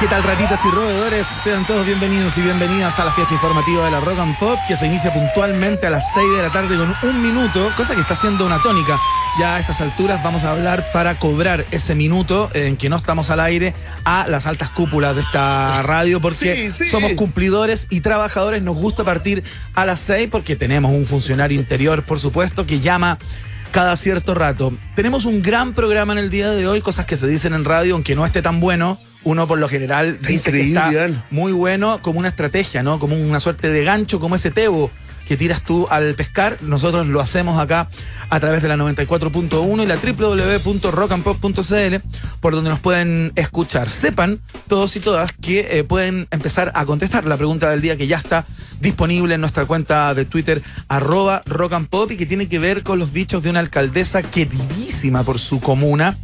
¿Qué tal, ratitas y roedores? Sean todos bienvenidos y bienvenidas a la fiesta informativa de la Rock and Pop, que se inicia puntualmente a las 6 de la tarde con un minuto, cosa que está siendo una tónica. Ya a estas alturas vamos a hablar para cobrar ese minuto en que no estamos al aire a las altas cúpulas de esta radio, porque Sí, sí. somos cumplidores y trabajadores. Nos gusta partir a las 6 porque tenemos un funcionario interior, por supuesto, que llama cada cierto rato. Tenemos un gran programa en el día de hoy, cosas que se dicen en radio, aunque no esté tan bueno. Uno por lo general dice que está muy bueno como una estrategia, ¿no? Como una suerte de gancho, como ese tebo que tiras tú al pescar. Nosotros lo hacemos acá a través de la 94.1 y la www.rockandpop.cl, por donde nos pueden escuchar. Sepan todos y todas que eh, pueden empezar a contestar la pregunta del día que ya está disponible en nuestra cuenta de Twitter, arroba rock and pop, y que tiene que ver con los dichos de una alcaldesa queridísima por su comuna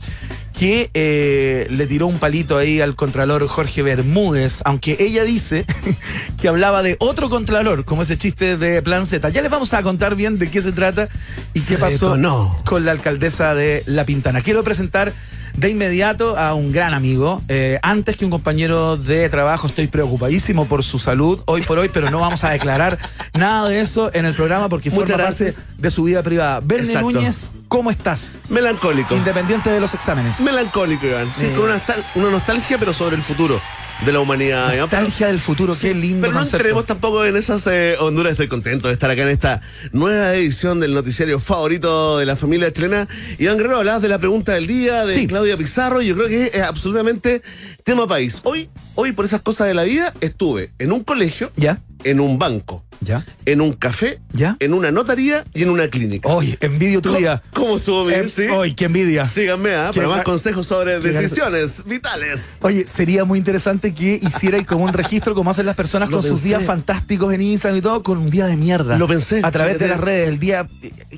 que eh, le tiró un palito ahí al contralor Jorge Bermúdez, aunque ella dice que hablaba de otro contralor, como ese chiste de Plan Z. Ya les vamos a contar bien de qué se trata y qué pasó con la alcaldesa de La Pintana. Quiero presentar de inmediato a un gran amigo. Eh, antes que un compañero de trabajo, estoy preocupadísimo por su salud hoy por hoy, pero no vamos a declarar nada de eso en el programa porque Muchas forma parte de su vida privada. Verne Exacto. Núñez, ¿cómo estás? Melancólico. Independiente de los exámenes. Melancólico, Iván. Sí, Eh. con una, una nostalgia, pero sobre el futuro de la humanidad. Pero- Nostalgia del futuro, Sí, qué lindo Pero no concepto. entremos tampoco en esas eh, honduras. Estoy contento de estar acá en esta nueva edición del noticiario favorito de la familia chilena. Iván Guerrero, hablabas de la pregunta del día de Sí. Claudia Pizarro. Y yo creo que es absolutamente tema país. Hoy, hoy, por esas cosas de la vida, estuve en un colegio, ¿Ya? En un banco, ¿Ya? en un café, ¿Ya? en una notaría y en una clínica. Oye, envidio tu ¿Cómo- día. ¿Cómo estuvo bien? Em, Sí. Oye, qué envidia. Síganme, ¿ah? Para más consejos sobre decisiones vitales. Oye, sería muy interesante que hiciera como un registro, como hacen las personas Lo con sus días fantásticos en Instagram y todo, con un día de mierda. Lo pensé, A través de las redes, el día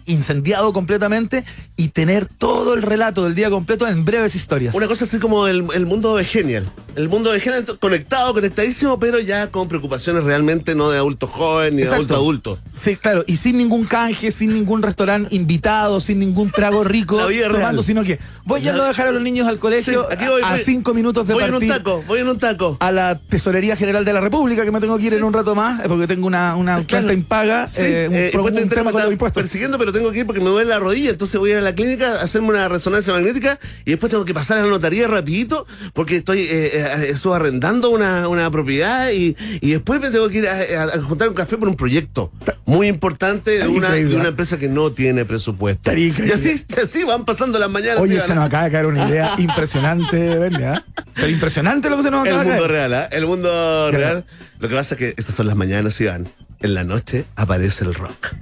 incendiado completamente y tener todo el relato del día completo en breves historias. Una cosa así como el, el mundo de Genial. El mundo de Genial conectado, conectadísimo, pero ya con preocupaciones realmente no de adulto joven ni de Exacto. adulto adulto. Sí, claro, y sin ningún canje, sin ningún restaurante invitado, sin ningún trago rico La vida tomando, real. sino que voy yendo a dejar a los niños al colegio Sí, aquí voy, a voy- cinco minutos de Voy en un taco, voy en un taco. a la Tesorería General de la República, que me tengo que ir en un rato más, eh, porque tengo una, una Claro. cuenta impaga, Sí, eh, un, eh, un tema me con los está impuestos. persiguiendo, pero tengo que ir porque me duele la rodilla, entonces voy a ir a la clínica a hacerme una resonancia magnética y después tengo que pasar a la notaría rapidito porque estoy eh, eh, subarrendando una, una propiedad y, y después me tengo que ir a, a- a juntar un café por un proyecto muy importante de una, de una ¿eh? empresa que no tiene presupuesto. Y así, así van pasando las mañanas. Oye, se nos acaba de caer una idea impresionante, ¿verdad? Pero impresionante lo que se nos El acaba de mundo caer. real, ¿ah? El mundo real. Lo que pasa es que esas son las mañanas, Iván. En la noche aparece el rock.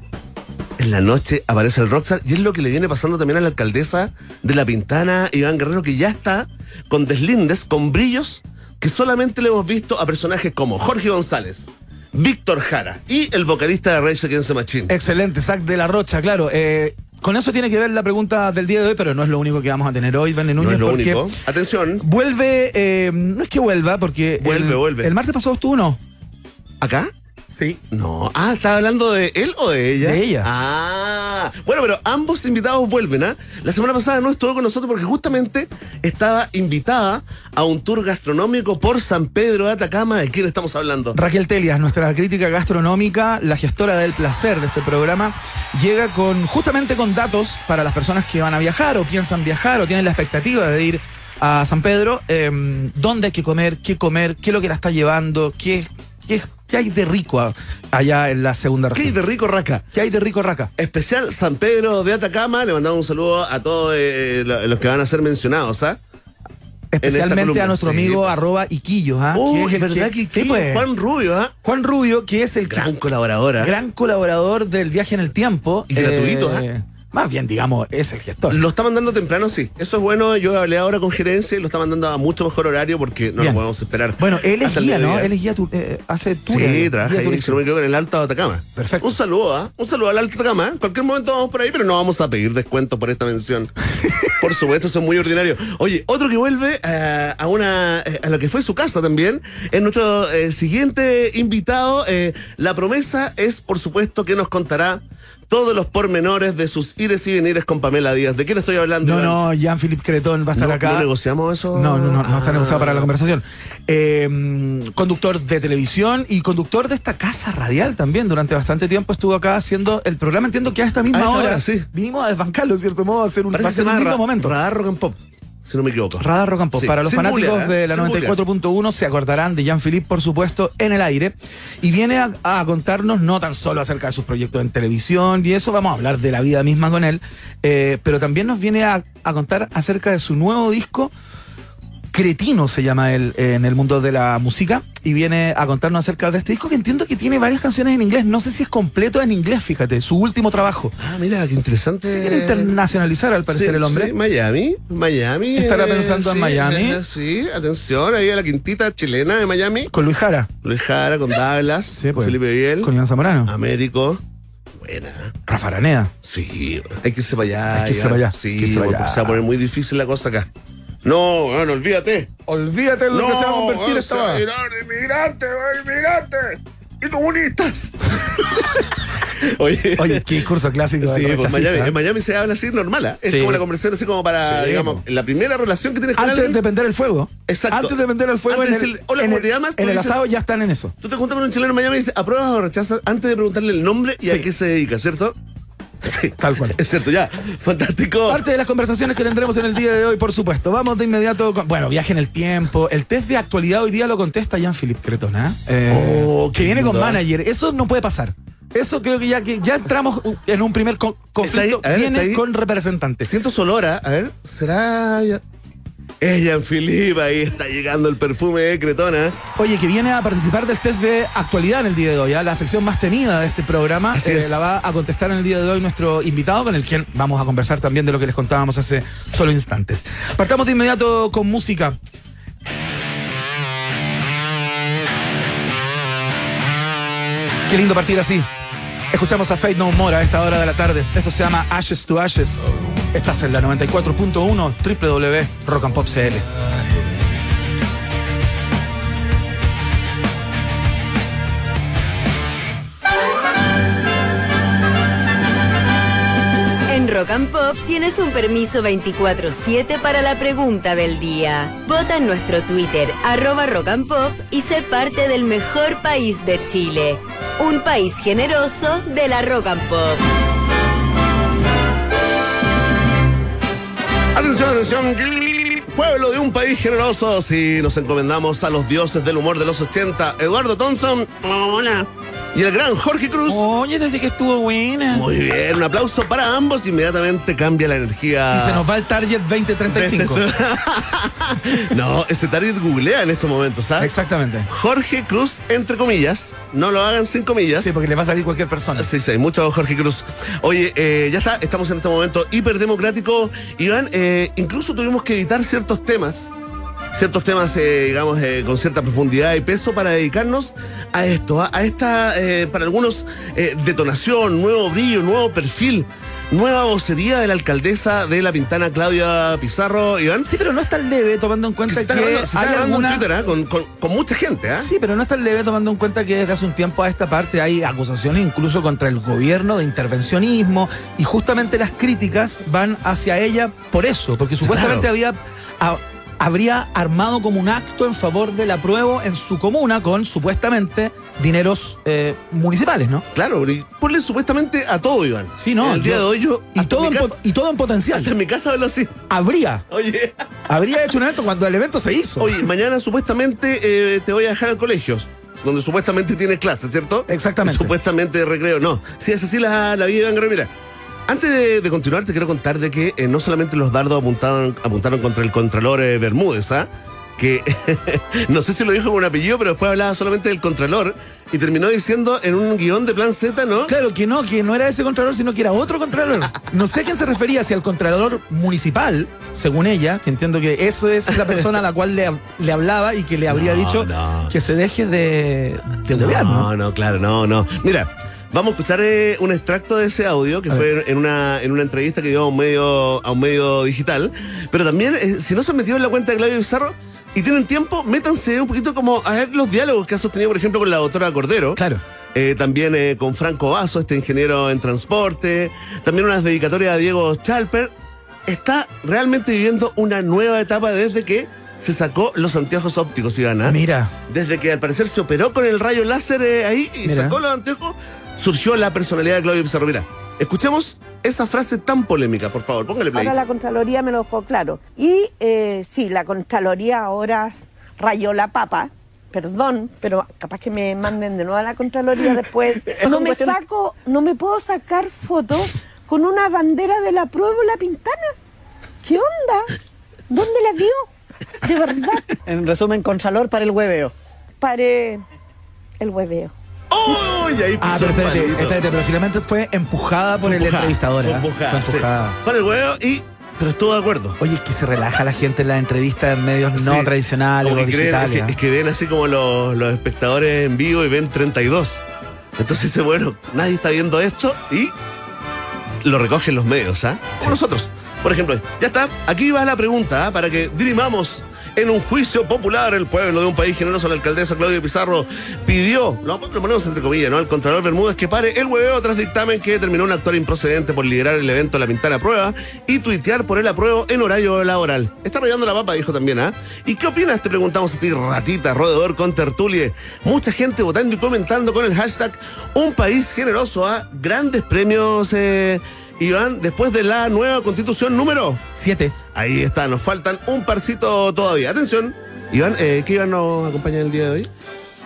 En la noche aparece el rockstar y es lo que le viene pasando también a la alcaldesa de La Pintana, Iván Guerrero, que ya está con deslindes, con brillos, que solamente le hemos visto a personajes como Jorge González, Víctor Jara y el vocalista de Rage Against the Machine. Excelente, Zach de la Rocha, claro. eh, con eso tiene que ver la pregunta del día de hoy, pero no es lo único que vamos a tener hoy, no Núñez, es lo porque único. Atención, vuelve, eh, no es que vuelva, porque Vuelve, el, vuelve. el martes pasado estuvo, ¿no? ¿acá? Sí. No. Ah, ¿estaba hablando de él o de ella? De ella. Ah. Bueno, pero ambos invitados vuelven, ¿ah? La semana pasada no estuvo con nosotros porque justamente estaba invitada a un tour gastronómico por San Pedro de Atacama. ¿De quién estamos hablando? Raquel Telias, nuestra crítica gastronómica, la gestora del placer de este programa, llega con justamente con datos para las personas que van a viajar o piensan viajar o tienen la expectativa de ir a San Pedro, eh, dónde hay que comer, qué comer, qué es lo que la está llevando, qué, qué, qué hay de rico allá en la segunda ¿Qué hay región. de rico raca? ¿Qué hay de rico, Raca? Especial San Pedro de Atacama. Le mandamos un saludo a todos eh, lo- los que van a ser mencionados, ¿ah? Especialmente a nuestro sí, amigo pues. arroba Iquillos, ¿ah? Oh, que es el verdad que, sí, que pues. Juan Rubio, ¿ah? Juan Rubio, que es el que- Gran colaboradora. gran colaborador del viaje en el tiempo. Y gratuito, ¿ah? Más bien, digamos, es el gestor. Lo está mandando temprano, sí. Eso es bueno. Yo hablé ahora con gerencia y lo está mandando a mucho mejor horario porque no Bien. lo podemos esperar. Bueno, él es guía, ¿no? Él es guía, tu- eh, hace. Sí, trabaja ahí, si no me equivoco, en el Alto Atacama. Perfecto. Un saludo, ¿ah? Un saludo al Alto Atacama. En cualquier momento vamos por ahí, pero no vamos a pedir descuento por esta mención. por supuesto, eso es muy ordinario. Oye, otro que vuelve eh, a una eh, a lo que fue su casa también es nuestro eh, siguiente invitado. Eh, la promesa es, por supuesto, que nos contará todos los pormenores de sus ires y venires con Pamela Díaz. ¿De quién estoy hablando? No, Iván? no, Jean-Philippe Cretón va a estar ¿No- acá. ¿No negociamos eso? No, no, no, no está Ah. negociado para la conversación. Eh, conductor de televisión y conductor de esta casa radial también. Durante bastante tiempo estuvo acá haciendo el programa. Entiendo que a esta misma A esta hora, hora, sí. vinimos a desbancarlo, en cierto modo, a hacer un, Parece ser un lindo momento. Radar Rock and Pop, si no me equivoco. Radar Rock and Pop. Sí. Para los Sin fanáticos ¿eh? de la Sin googlear. 94.1 se acordarán de Jean-Philippe, por supuesto, en el aire. Y viene a, a contarnos no tan solo acerca de sus proyectos en televisión y eso, vamos a hablar de la vida misma con él, eh, pero también nos viene a, a contar acerca de su nuevo disco. Cretino se llama él eh, en el mundo de la música y viene a contarnos acerca de este disco que entiendo que tiene varias canciones en inglés. No sé si es completo en inglés, fíjate, su último trabajo. Ah, mira, qué interesante. Se quiere internacionalizar al parecer Sí, el hombre. sí, Miami, Miami. Estará eh, pensando en sí, Miami. eh, Sí, atención, ahí a la quintita chilena de Miami. Con Luis Jara, Luis Jara, con Douglas, Sí, con pues. Felipe Biel, con Iván Zamorano, Américo. Buena. Rafa Araneda. Sí, hay que irse para allá. Hay que irse para allá, Sí, que se va a poner muy difícil la cosa acá. No, bueno, olvídate. Olvídate en lo que se va a convertir vamos esta a inmigrantes, inmigrantes y comunistas. Oye, Oye, qué discurso clásico. Sí, del pues Miami, ¿eh? en Miami se habla así normal, es Sí. como la conversación así como para, Sí, digamos, po. la primera relación que tienes con Antes alguien. de prender el fuego. Exacto. Antes de prender el fuego Antes en el, "Hola, en ¿cómo el- te llamas?", en el dices- asado ya están en eso. Tú te juntas con un chileno en Miami y dices, ¿apruebas o rechazas? Antes de preguntarle el nombre y Sí. a qué se dedica, ¿cierto? Sí, Tal cual. Es cierto, ya. Fantástico. Parte de las conversaciones que tendremos en el día de hoy, por supuesto. Vamos de inmediato con. Bueno, viaje en el tiempo. El test de actualidad hoy día lo contesta Jean-Philippe Cretona. ¿eh? Oh, que viene con lindo, ¿eh? manager. Eso no puede pasar. Eso creo que ya que ya entramos en un primer con- conflicto. Ahí, ver, viene con representantes. Siento Solora, a ver, ¿será ya? Es Jean-Philippe, ahí está llegando el perfume de Cretona. Oye, que viene a participar del test de actualidad en el día de hoy, ¿ah? la sección más temida de este programa. Así eh, es. la va a contestar en el día de hoy nuestro invitado, con el quien vamos a conversar también de lo que les contábamos hace solo instantes. Partamos de inmediato con música. Qué lindo partir así. Escuchamos a Fate No More a esta hora de la tarde. Esto se llama Ashes to Ashes. Estás en la 94.1 www Rock and Pop tienes un permiso 24-7 para la pregunta del día. Vota en nuestro Twitter, arroba Rock and Pop, y sé parte del mejor país de Chile. Un país generoso de la Rock and Pop. Atención, atención. Pueblo de un país generoso, si nos encomendamos a los dioses del humor de los 80, Eduardo Thompson hola, y el gran Jorge Cruz. Oye, desde que estuvo buena. Muy bien, un aplauso para ambos. Inmediatamente cambia la energía. Y se nos va el Target 2035. No, ese target googlea en estos momentos, ¿sabes? Exactamente. Jorge Cruz, entre comillas. No lo hagan sin comillas. Sí, porque le va a salir cualquier persona. Sí, sí, mucho Jorge Cruz. Oye, eh, ya está, estamos en este momento hiperdemocrático. Iván, eh, incluso tuvimos que editar ciertos temas, ciertos temas, eh, digamos, eh, con cierta profundidad y peso para dedicarnos a esto, a, a esta, eh, para algunos, eh, detonación, nuevo brillo, nuevo perfil, nueva vocería de la alcaldesa de La Pintana, Claudia Pizarro. Iván, Sí, pero no es tan leve tomando en que cuenta se que, grabando, se está hay grabando alguna... en Twitter, ¿ah? con, con- con mucha gente, ¿ah? Sí, pero no es tan leve tomando en cuenta que desde hace un tiempo a esta parte hay acusaciones incluso contra el gobierno de intervencionismo y justamente las críticas van hacia ella por eso, porque supuestamente claro. había a- habría armado como un acto en favor del apruebo en su comuna con supuestamente dineros eh, municipales, ¿no? Claro, y ponle supuestamente a todo, Iván. Sí, no, El día de hoy yo. Y todo, en casa- y todo en potencial. hasta en mi casa hablo así. Habría, Oye. habría hecho un evento cuando el evento se hizo. Oye, mañana supuestamente eh, te voy a dejar al colegio, donde supuestamente tienes clases, ¿cierto? Exactamente. Supuestamente de recreo. No, sí, es así la, la vida de Iván Guerrero. Mira, antes de, de continuar, te quiero contar de que eh, no solamente los dardos apuntaron, apuntaron contra el Contralor eh, Bermúdez, ¿ah? Que no sé si lo dijo con un apellido, pero después hablaba solamente del Contralor y terminó diciendo en un guion de Plan Z, ¿no? Claro, que no, que no era ese contralor, sino que era otro contralor. No sé a quién se refería, si al contralor municipal, según ella, que entiendo que eso es la persona a la cual le, le hablaba y que le habría No, dicho no. que se deje de, de ¿no? no, claro, no, no. Mira, vamos a escuchar eh, un extracto de ese audio que A fue en una, en una entrevista que dio a un medio, a un medio digital. Pero también, eh, si no se han metido en la cuenta de Claudio Pizarro y tienen tiempo, métanse un poquito como a ver los diálogos que ha sostenido, por ejemplo, con la doctora Cordero. Claro. eh, también eh, con Franco Vaso, este ingeniero en transporte, también unas dedicatorias a Diego Chalper. Está realmente viviendo una nueva etapa desde que se sacó los anteojos ópticos, Ivana. Mira. Desde que al parecer se operó con el rayo láser eh, ahí y Mira. sacó los anteojos, surgió la personalidad de Claudio Pizarro. Mira, escuchemos esa frase tan polémica, por favor, póngale play. Ahora la Contraloría me lo dejó claro. Y eh, sí, la Contraloría ahora rayó la papa. Perdón, pero capaz que me manden de nuevo a la Contraloría después. No me saco, no me puedo sacar fotos con una bandera de la prueba pintana. ¿Qué onda? ¿Dónde la dio? De verdad, En resumen, Contralor para el hueveo. paré el hueveo. ¡Oh! Y ahí Ah, pero espérate, espérate, pero finalmente fue empujada por Fue el entrevistador. fue ¿eh? empujada, Fue sí. empujada. Con el huevo y. Pero estuvo de acuerdo. Oye, es que se relaja la gente en la entrevista en medios no tradicionales o creen- digitales. es, que, ¿eh? es que ven así como los, los espectadores en vivo y ven 32. Entonces dice, bueno, nadie está viendo esto y lo recogen los medios, ¿ah? Como nosotros. Por ejemplo, ya está, aquí va la pregunta, ¿ah? para que dirimamos en un juicio popular el pueblo de un país generoso. La alcaldesa Claudia Pizarro pidió, lo, ponemos entre comillas, ¿no? Al Contralor Bermúdez que pare el hueveo tras dictamen que determinó un actor improcedente por liderar el evento La Pintana Prueba y tuitear por el apruebo en horario laboral. Está rayando la papa, dijo también, ¿ah? ¿Y qué opinas? Te preguntamos a ti, ratita, roedor con tertulie. Mucha gente votando y comentando con el hashtag Un país generoso a grandes premios, eh, Iván, después de la nueva constitución número. Siete. Ahí está, nos faltan un parcito todavía. Atención, Iván, eh, ¿qué Iván nos acompaña el día de hoy?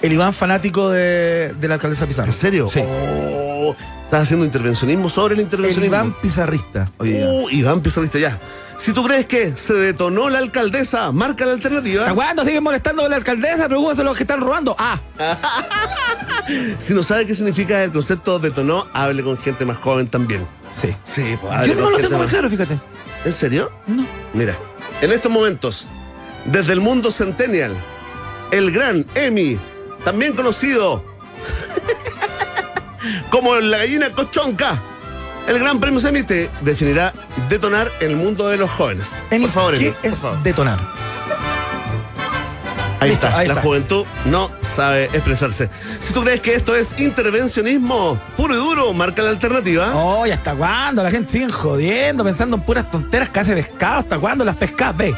El Iván fanático de, de la alcaldesa Pizarro. ¿En serio? Sí. Oh, estás haciendo intervencionismo sobre el El intervencionismo. Iván pizarrista. Uh, Iván Pizarrista, ya. Si tú crees que se detonó la alcaldesa, marca la alternativa. ¿Hasta cuándo siguen molestando a la alcaldesa? Pregúntense a los que están robando. Ah, Si no sabe qué significa el concepto detonó, hable con gente más joven también. Sí. Sí, pues Yo no lo tengo muy más- claro, fíjate. ¿En serio? No. Mira, en estos momentos, desde el mundo centennial, el gran Emmy, también conocido como la gallina cochonca, el gran premio Emmy te definirá detonar en el mundo de los jóvenes. Emi, por favor, ¿qué por es favor. detonar? Ahí Listo, está, ahí la está. juventud no sabe expresarse. Si tú crees que esto es intervencionismo puro y duro, marca la alternativa. Oh, ¿y hasta cuándo? La gente sigue jodiendo, pensando en puras tonteras que hace pescado. ¿Hasta cuándo las pescadas? Ve.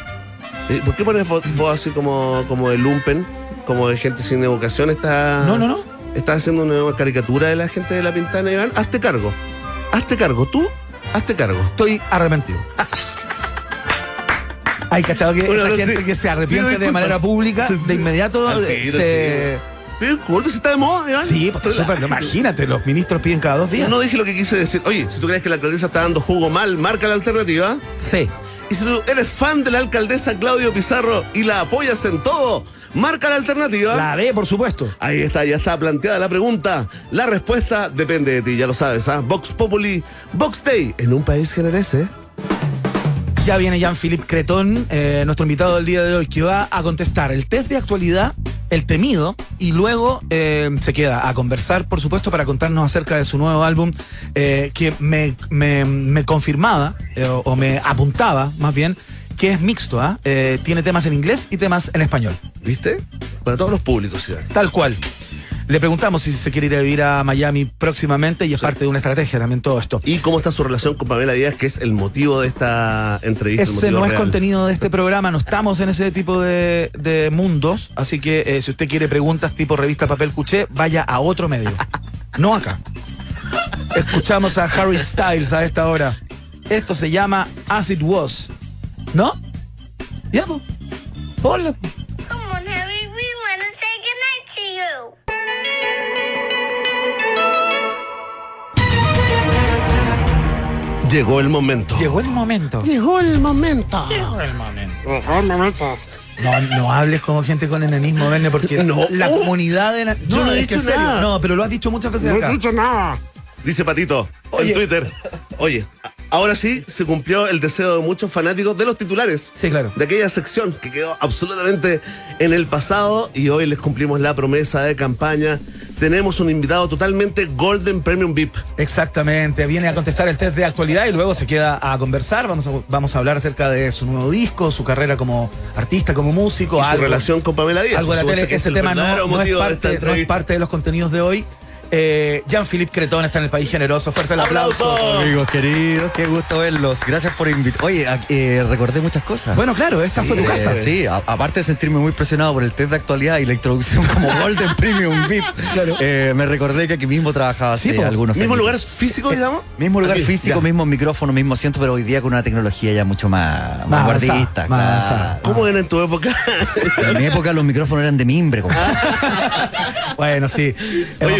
Eh, ¿Por qué pones voz así como, como de lumpen? Como de gente sin educación. Está, No, no, no. Estás haciendo una caricatura de la gente de la pintana, Iván. Hazte cargo. Hazte cargo. Tú, hazte cargo. Estoy arrepentido. Hay cachado que Bueno, esa no, gente sí. que se arrepiente Pido de manera pública, Sí, sí. de inmediato eh, se. Pero disculpe, si está de moda, Iván. Sí, pues súper. Imagínate, los ministros piden cada dos días. No dije lo que quise decir. Oye, si tú crees que la alcaldesa está dando jugo mal, marca la alternativa. Sí. Y si tú eres fan de la alcaldesa Claudio Pizarro y la apoyas en todo, marca la alternativa. La D, por supuesto. Ahí está, ya está planteada la pregunta. La respuesta depende de ti, ya lo sabes, ¿ah? Vox Populi, Vox Day, en un país generese. Ya viene Jean-Philippe Cretón, eh, nuestro invitado del día de hoy, que va a contestar el test de actualidad, el temido, y luego eh, se queda a conversar, por supuesto, para contarnos acerca de su nuevo álbum, eh, que me, me- me confirmaba, o, o me apuntaba, más bien, que es mixto, ¿ah? Eh, tiene temas en inglés y temas en español. ¿Viste? Para todos los públicos, Iván. Tal cual. Le preguntamos si se quiere ir a vivir a Miami próximamente y es parte de una estrategia también todo esto. ¿Y cómo está su relación con Pamela Díaz, que es el motivo de esta entrevista? el Ese no es real? contenido de este programa, no estamos en ese tipo de, de mundos, así que eh, si usted quiere preguntas tipo revista Papel Cuché, vaya a otro medio, no acá. Escuchamos a Harry Styles a esta hora. Esto se llama As It Was, ¿no? Ya, pues. Ponle. Come on, Harry. We want to say goodnight to you. Llegó el momento. Llegó el momento. Llegó el momento. No, no hables como gente con enemismo, Verne, porque No. la Oh. comunidad de... Yo no he dicho en serio. No, pero lo has dicho muchas veces acá. nada. Dice Patito Oye. en Twitter. Oye, ahora sí se cumplió el deseo de muchos fanáticos de los titulares. Sí, claro. De aquella sección que quedó absolutamente en el pasado y hoy les cumplimos la promesa de campaña. Tenemos un invitado totalmente Golden Premium VIP. Exactamente, viene a contestar el test de actualidad y luego se queda a conversar. Vamos a, vamos a hablar acerca de su nuevo disco, su carrera como artista, como músico, Y su algo, relación con Pamela Díaz. algo de la tele. Ese tema no, no es parte, no es parte de los contenidos de hoy. Eh, Jean-Philippe Cretón está en el país generoso. Fuerte el aplauso. Amigos queridos, qué gusto verlos. Gracias por invitar. Oye, eh, recordé muchas cosas. Bueno, claro, esta fue tu Eh, casa. Sí, a- aparte de sentirme muy presionado por el test de actualidad y la introducción como Golden Premium VIP, eh, me recordé que aquí mismo trabajaba hace Sí, algunos ¿Mismo años. lugar físico, digamos? Mismo lugar Aquí, físico, ya. mismo micrófono, mismo asiento, pero hoy día con una tecnología ya mucho más, Más más avanzada, guardista. más claro. ¿Cómo era en tu época? En mi época los micrófonos eran de mimbre. Bueno, sí. Oye, Hemos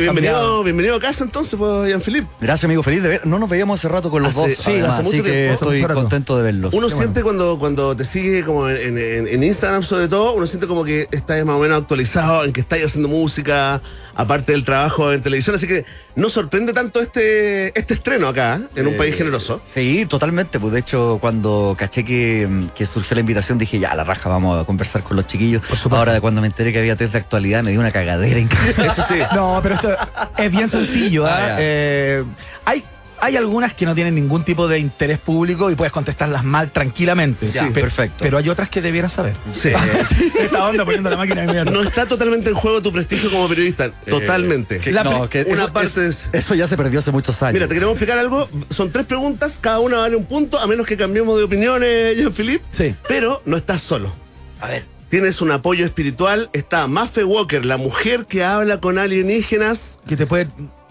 bienvenido, a casa entonces, pues, Jean-Philippe. Gracias, amigo. Feliz de ver. No nos veíamos hace rato con los Hace- dos. sí, además, hace mucho así que tiempo. estoy rato. contento de verlos. Uno Qué siente cuando, cuando te sigue como en, en- en Instagram sobre todo, uno siente como que estás más o menos actualizado, en que estás haciendo música, aparte del trabajo en televisión, así que no sorprende tanto este, este estreno acá, ¿eh? en un Eh, país generoso. Sí, totalmente. Pues de hecho, cuando caché que, que surgió la invitación, dije, ya, la raja, vamos a conversar con los chiquillos. Ahora, cuando me enteré que había test de actualidad, me dio una cagadera increíble. Eso sí. No, pero esto es bien sencillo. ¿ah? Ah. Eh, hay, hay algunas que no tienen ningún tipo de interés público y puedes contestarlas mal tranquilamente. Ya, Pe- perfecto. Pero hay otras que debieras saber. Sí. Esa onda poniendo la máquina de mierda. No está totalmente en juego tu prestigio como periodista, totalmente. Que- La no, que una eso, parte es- es- eso ya se perdió hace muchos años. Mira, te queremos explicar algo. Son tres preguntas, cada una vale un punto, a menos que cambiemos de opiniones, Jean-Philippe. Sí. Pero no estás solo. A ver. Tienes un apoyo espiritual. Está Maffe Walker, la mujer que habla con alienígenas. Que te puede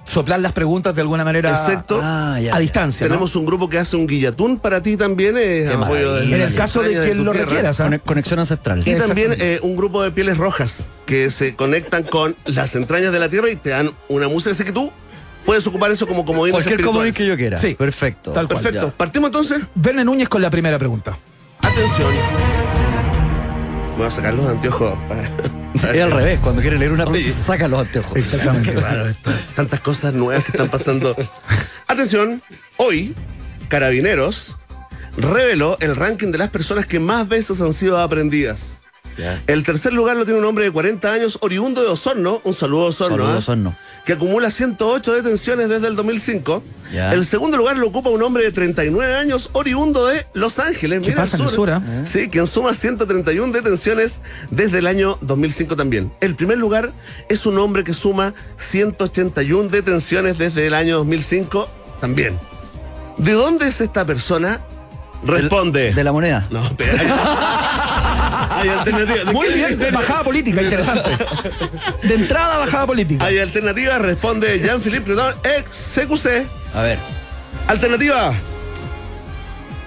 soplar las preguntas de alguna manera Exacto. Ah, ya, a distancia. ¿no? Tenemos un grupo que hace un guillatún para ti también. Es apoyo desde En el caso de quien lo requiera, conexión ancestral. Y también eh, un grupo de pieles rojas que se conectan con las entrañas de la tierra y te dan una música. Así que tú puedes ocupar eso como comodín Cualquier comodín que yo quiera. Sí. Perfecto. Tal cual. Perfecto. Ya. Partimos entonces. Verne Núñez con la primera pregunta. Atención. Voy a sacar los anteojos. Es al revés. Cuando quiere leer una pregunta, saca los anteojos. Exactamente. Qué raro esto. Tantas cosas nuevas que están pasando. Atención, hoy, Carabineros reveló el ranking de las personas que más veces han sido aprendidas. El tercer lugar lo tiene un hombre de 40 años, oriundo de Osorno, un saludo a Osorno, Saludos, ¿ah? Osorno. que acumula 108 detenciones desde el 2005. Ya. El segundo lugar lo ocupa un hombre de 39 años, oriundo de Los Ángeles. ¿Qué mira, pasa en el sur, ah? Sí, quien suma 131 detenciones desde el año 2005 también. El primer lugar es un hombre que suma 181 detenciones desde el año 2005 también. ¿De dónde es esta persona? Responde. De la moneda. No, espera. Hay, hay alternativas. ¿De Muy bien, bajada política, interesante. De entrada, bajada política. Hay alternativas. Responde Jean-Philippe Predón, ex CQC. A ver. Alternativa.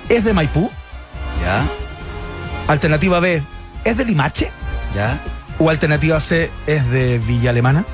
¿Es de Maipú? Ya. Alternativa B, ¿es de Limache? Ya. ¿O alternativa C, es de Villa Alemana?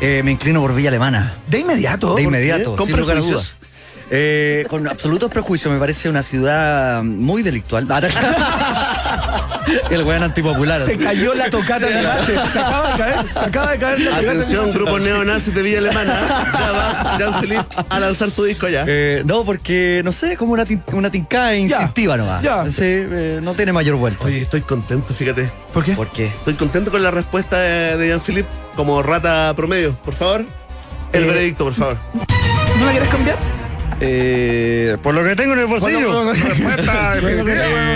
Eh, me inclino por Villa Alemana. De inmediato. De inmediato, ¿Con sin lugar a prejuicios? dudas. Eh, con absolutos prejuicios, me parece una ciudad muy delictual. El weón antipopular. Se cayó la tocata de Limache. Se acaba de caer. Se acaba de caer la Atención, grupo neonazi de Villa Alemana. Ya va Jean-Philippe a lanzar su disco ya. Eh, no, porque, no sé, como una, tin- una tincada instintiva nomás. ya. Sí, eh, no tiene mayor vuelta. Oye, estoy contento, fíjate. ¿Por qué? ¿Por qué? Estoy contento con la respuesta de, de Jean-Philippe como rata promedio. Por favor. El Eh, veredicto, por favor. ¿No la quieres cambiar? Eh, por lo que tengo en el bolsillo.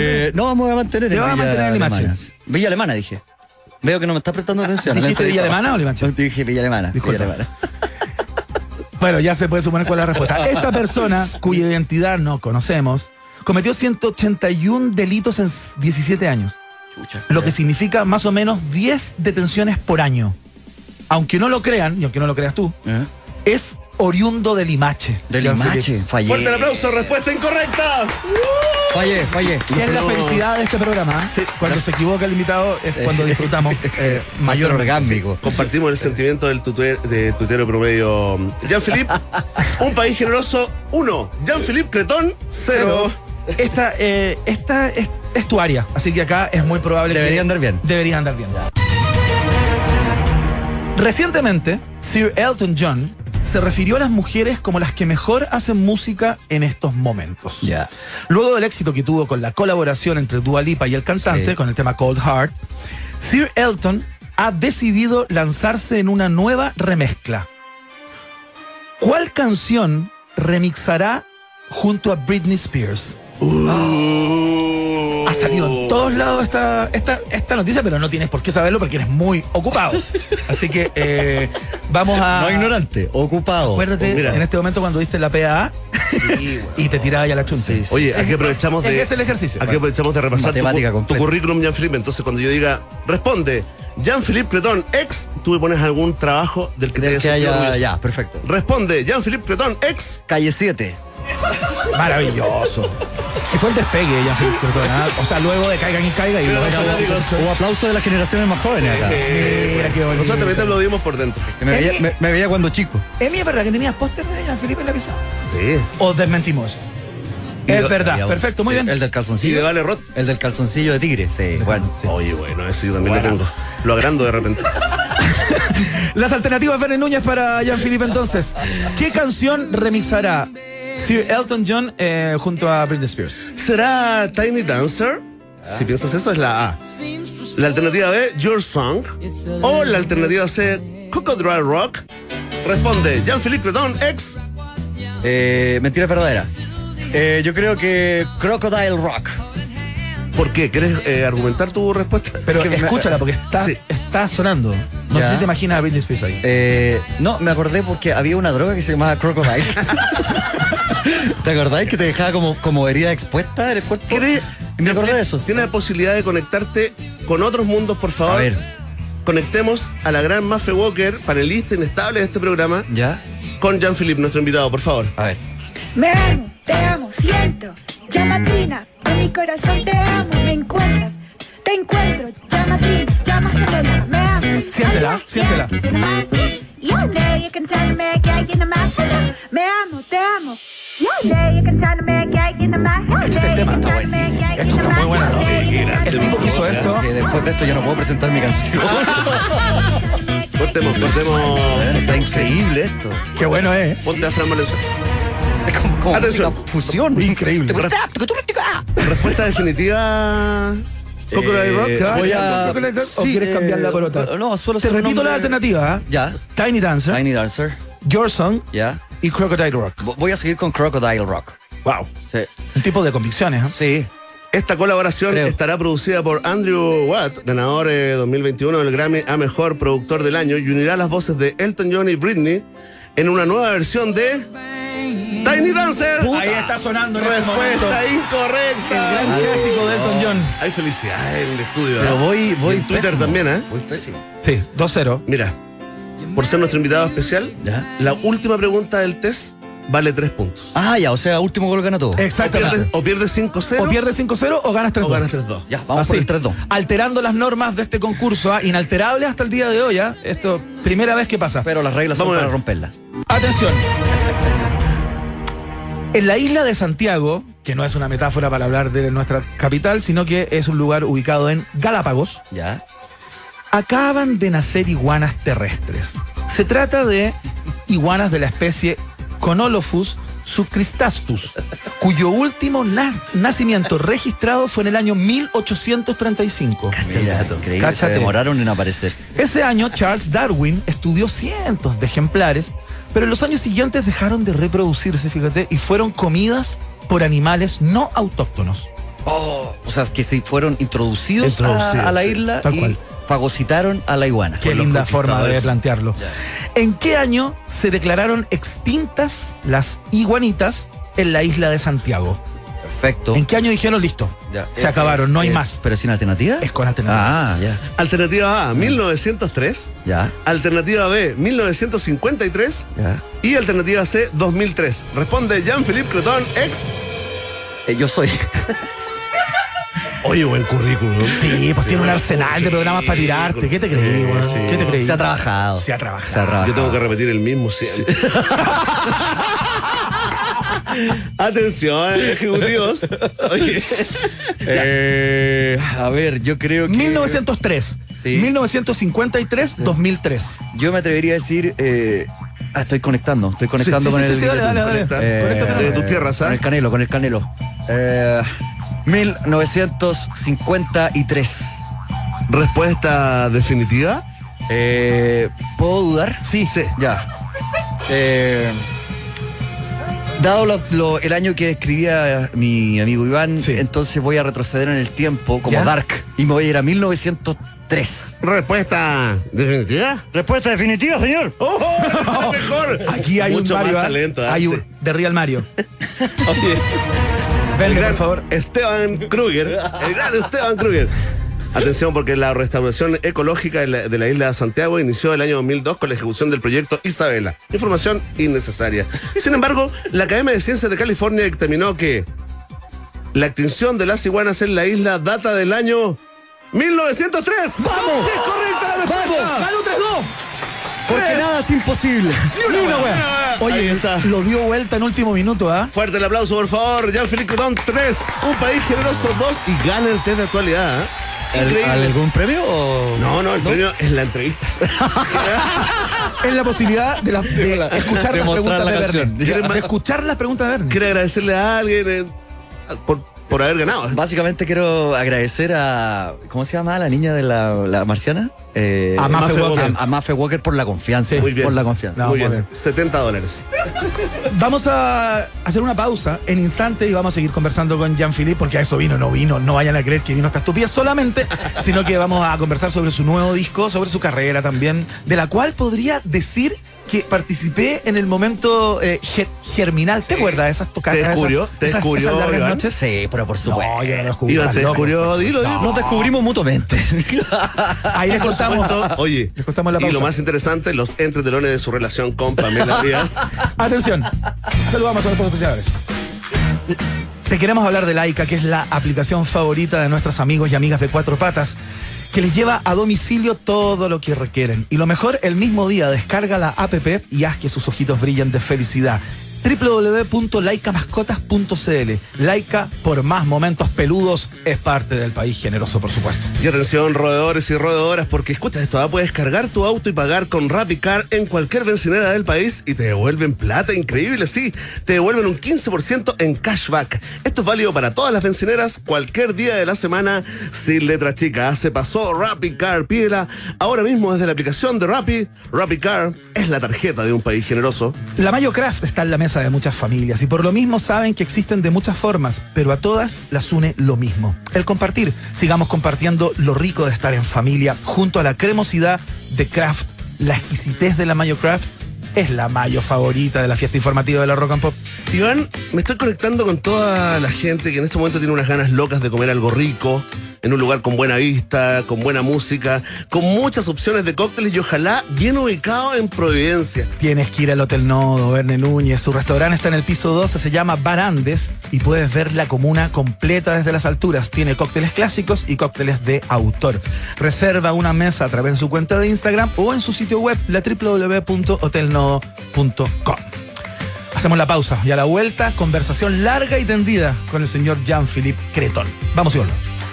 Eh, no, vamos a mantener a en Limache. Alemana. Villa Alemana, dije. Veo que no me estás prestando atención. ¿dijiste Villa Alemana o Limache? No, Dije Villa Alemana. Villa Alemana. Bueno, ya se puede suponer cuál es la respuesta. Esta persona, cuya identidad no conocemos, cometió 181 delitos en 17 años. Lo que significa más o menos 10 detenciones por año. Aunque no lo crean, y aunque no lo creas tú, ¿Eh? es oriundo de Limache. De. Limache. Fallé. Fuerte el aplauso, respuesta incorrecta. Fallé, fallé. Y es la felicidad de este programa. ¿eh? Cuando se equivoca el invitado es cuando disfrutamos eh, mayor Mayor orgánico. Compartimos el sentimiento del tutuer- de tuitero promedio. Jean-Philippe, un país generoso, uno. Jean-Philippe Cretón, cero. Esta, eh, esta es, es tu área, así que acá es muy probable Debería que andar bien. Debería andar bien. Recientemente, Sir Elton John se refirió a las mujeres como las que mejor hacen música en estos momentos. Luego del éxito que tuvo con la colaboración entre Dua Lipa y el cantante Sí. con el tema Cold Heart, Sir Elton ha decidido lanzarse en una nueva remezcla. ¿Cuál canción remixará junto a Britney Spears? Uh. Ha salido en todos lados esta, esta, esta noticia, pero no tienes por qué saberlo porque eres muy ocupado. Así que eh, vamos a. No ignorante, ocupado. Acuérdate Mira. en este momento cuando diste la PA y te tiraba ya la chunta. Sí, sí. Oye, aquí aprovechamos de. es el ejercicio. Aquí aprovechamos de repasar tu, Matemática tu currículum, Jean-Philippe. Entonces, cuando yo diga, responde, Jean-Philippe Cretón, ex, tú me pones algún trabajo del que te Del hayas que haya, ya, perfecto. Responde, Jean-Philippe Cretón, ex. Calle 7. Maravilloso. Y fue el despegue, ya O sea, luego de caigan y caigan y luego- Hubo aplauso de las generaciones más jóvenes acá. Mira qué bonito. Nosotros también te aplaudimos por dentro. Me, veía, cuando chico. Emi, ¿es verdad que tenías póster de Jean Felipe en la pizarra? Sí. ¿O desmentimos? Y Es verdad, perfecto, muy Sí, bien. El del Y calzoncillo. de Vale Rot. El del calzoncillo de tigre. Sí, bueno. Oye, bueno, eso yo también lo tengo. Lo agrando de repente. Las alternativas Verne Núñez para Jean Philippe entonces. ¿Qué canción remixará Sir Elton John eh, junto a Britney Spears? ¿Será Tiny Dancer? Si piensas eso, es la A. La alternativa B, Your Song. O la alternativa C, Crocodile Rock. Responde Jean-Philippe Cretón, ex. Eh, mentira verdadera. Eh, yo creo que Crocodile Rock. ¿Por qué? ¿Quieres eh, argumentar tu respuesta? Pero Que escúchala porque está, Sí. está sonando. No Ya. sé si te imaginas a Britney Spears ahí. Eh, no, me acordé porque había una droga que se llamaba Crocodile. ¿Te acordáis que te dejaba como, como herida expuesta en el cuerpo? ¿Cree- Y me acordé de eso. ¿Tienes la posibilidad de conectarte con otros mundos, por favor? A ver, Conectemos a la gran Maffe Walker, panelista inestable de este programa, ¿ya? con Jean-Philippe, nuestro invitado, por favor. A ver. Me amo, te amo, siento, llamatina, en mi corazón te amo, me encuentras, te encuentro, llamatina, llama gemela, me amo. Siéntela, siéntela. Yo know you can tell me que hay en me amo, te amo. Yo know you can tell me que hay en Échate el tema, está buenísimo. Esto está muy bueno, ¿no? El tipo que hizo esto. Que después de esto yo no puedo presentar mi canción. Cortemos, cortemos. Está increíble esto. Qué bueno es. Ponte a Fran Valenzuela. Es como, como Atención. fusión. Increíble. Respuesta definitiva. Crocodile Rock. Eh, voy a- ¿O sí, quieres cambiar la eh, pelota? no, suelo Te ser un repito hombre- la alternativa. ¿ah? Ya. Tiny Dancer, Tiny Dancer. Your Song Ya. y Crocodile Rock. Vo- Voy a seguir con Crocodile Rock. Wow. Sí. Un tipo de convicciones. ¿ah? Sí. Esta colaboración Creo. estará producida por Andrew Watt, ganador eh, 2021 del Grammy a Mejor Productor del Año, y unirá las voces de Elton John y Britney en una nueva versión de Tiny Dancer. Ahí está sonando en este. Respuesta El incorrecta. gran clásico de Elton John. Hay felicidad en el estudio. Pero ¿eh? voy, voy en Twitter pésimo. también, ¿eh? Voy pésimo. Sí, 2-0. Mira, por ser nuestro invitado especial, Ya. la última pregunta del test vale tres puntos. Ah, ya, o sea, último gol gana todo. O pierdes, Exactamente. o pierdes 5-0 O pierdes 5-0 o ganas 3-2. o ganas 3-2. Ya, vamos por el 3-2. Alterando las normas de este concurso, ¿ah? inalterable hasta el día de hoy. ¿ah? Esto, primera vez que pasa. Pero las reglas son Vamos a para romperlas. Atención. En la isla de Santiago, que no es una metáfora para hablar de nuestra capital, sino que es un lugar ubicado en Galápagos, Ya. acaban de nacer iguanas terrestres. Se trata de iguanas de la especie Conolophus subcristastus, cuyo último nacimiento registrado fue en el año 1835. Mira, increíble. Se Cáchate. demoraron en aparecer. Ese año Charles Darwin estudió cientos de ejemplares, pero en los años siguientes dejaron de reproducirse, fíjate, y fueron comidas por animales no autóctonos. Oh, o sea, que se fueron introducidos, a- Introducidos, a, la sí. isla Tal y cual. Fagocitaron a la iguana. Qué linda forma de plantearlo. ¿En qué año se declararon extintas las iguanitas en la isla de Santiago? Perfecto. ¿En qué año dijeron listo? Ya. Se acabaron, Es- no hay es- más. ¿Pero sin alternativa? Es con alternativas. Ah, ya. Alternativa A, 1903. Ya. Alternativa B, 1953. Ya. Y alternativa C, 2003. Responde Jean-Philippe Cretón, ex. Eh, yo soy. Oye, buen currículum. Sí, pues tiene un arsenal de programas para tirarte. ¿Qué te creí, weón? Sí. ¿Qué te creí? Se ha trabajado. Se ha trabajado. Se ha trabajado. Yo tengo que repetir el mismo siempre. Atención, ejecutivos. Oye, Eh, a ver, yo creo que. 1903, Sí. 1953, 2003. Yo me atrevería a decir. eh, ah, estoy conectando. Estoy conectando Sí, sí, con sí, el. sí, dale, dale, dale. Conecta. Eh, de tus tierras, ¿ah? Con el canelo, con el canelo. Eh, 1953. respuesta definitiva. Eh, ¿Puedo dudar? Sí, sí. Ya. Eh, Dado lo- lo- el año que escribía mi amigo Iván, Sí. entonces voy a retroceder en el tiempo como ¿Ya? Dark y me voy a ir a 1903. Respuesta definitiva. Respuesta definitiva, señor. ¡Oh! ¡Es el mejor! Aquí hay Mucho un Mario. más ¿ah? talento. ¿ah? Hay un de Real Mario. El gran por favor. Esteban Kruger. El gran Esteban Kruger. Atención, porque la restauración ecológica de la, de la isla de Santiago inició el año 2002 con la ejecución del proyecto Isabela. Información innecesaria. Y sin embargo, la Academia de Ciencias de California determinó que la extinción de las iguanas en la isla data del año 1903. ¡Vamos! ¡Es correcta la respuesta! ¡Vamos! ¡Ganó 3-2! Porque nada es imposible. Ni una wea. Oye, lo dio vuelta en último minuto, ¿ah? Fuerte el aplauso, por favor. Jean-Philippe Cotón, 3. Un país generoso, 2. Y gana el test de actualidad. ¿eh? ¿Algún premio o.? No, no, el premio es la entrevista. Es la posibilidad de, la- de escuchar de las preguntas la de. Verne. De escuchar las preguntas de Verne. Quiere agradecerle a alguien eh, por, por haber ganado. Básicamente quiero agradecer a. ¿Cómo se llama la niña de la, la marciana? Eh, A Mafe Walker. A, a Mafe Walker por la confianza. Muy bien. Por la confianza. No, Muy bien. 70 dólares. Vamos a hacer una pausa en instante y vamos a seguir conversando con Jean-Philippe, porque a eso vino, no vino, no vayan a creer que vino esta estupidez solamente, sino que vamos a conversar sobre su nuevo disco, sobre su carrera también, de la cual podría decir que participé en el momento eh, ge- germinal. ¿Te acuerdas de esas tocadas? ¿Te descubrió? esas- ¿Te esas- descubrió, esas largas Iván? noches? Sí, pero por supuesto. No, yo no lo descubrí. Iván, se descubrió, dilo, dilo. Nos descubrimos mutuamente. Ahí les contamos. supuesto, Oye, Les contamos la y pausa. lo más interesante, los entretelones de su relación con Pamela Díaz. Atención, saludamos a nuestros auspiciadores. Te queremos hablar de Laika, que es la aplicación favorita de nuestros amigos y amigas de Cuatro Patas, que les lleva a domicilio todo lo que requieren. Y lo mejor, el mismo día, descarga la app y haz que sus ojitos brillen de felicidad www.laicamascotas.cl Laika, por más momentos peludos, es parte del país generoso, por supuesto. Y atención, roedores y roedoras, porque escucha esto, ¿ah? puedes cargar tu auto y pagar con RappiCar en cualquier bencinera del país y te devuelven plata, increíble, sí. Te devuelven un 15% en cashback. Esto es válido para todas las bencineras, cualquier día de la semana, sin letra chica. ¿ah? Se pasó RappiCar, pídela ahora mismo desde la aplicación de Rappi. RappiCar es la tarjeta de un país generoso. La Mayo Craft está en la mesa de muchas familias y por lo mismo saben que existen de muchas formas, pero a todas las une lo mismo. El compartir. Sigamos compartiendo lo rico de estar en familia junto a la cremosidad de Craft. La exquisitez de la Mayo Craft es la Mayo favorita de la fiesta informativa de la Rock and Pop. Iván, me estoy conectando con toda la gente que en este momento tiene unas ganas locas de comer algo rico, en un lugar con buena vista, con buena música, con muchas opciones de cócteles y ojalá bien ubicado en Providencia. Tienes que ir al Hotel Nodo, Verne Núñez. Su restaurante está en el piso 12, se llama Barandes y puedes ver la comuna completa desde las alturas. Tiene cócteles clásicos y cócteles de autor. Reserva una mesa a través de su cuenta de Instagram o en su sitio web, la www.hotelnodo.com. Hacemos la pausa y a la vuelta, conversación larga y tendida con el señor Jean-Philippe Cretón. Vamos y volvemos.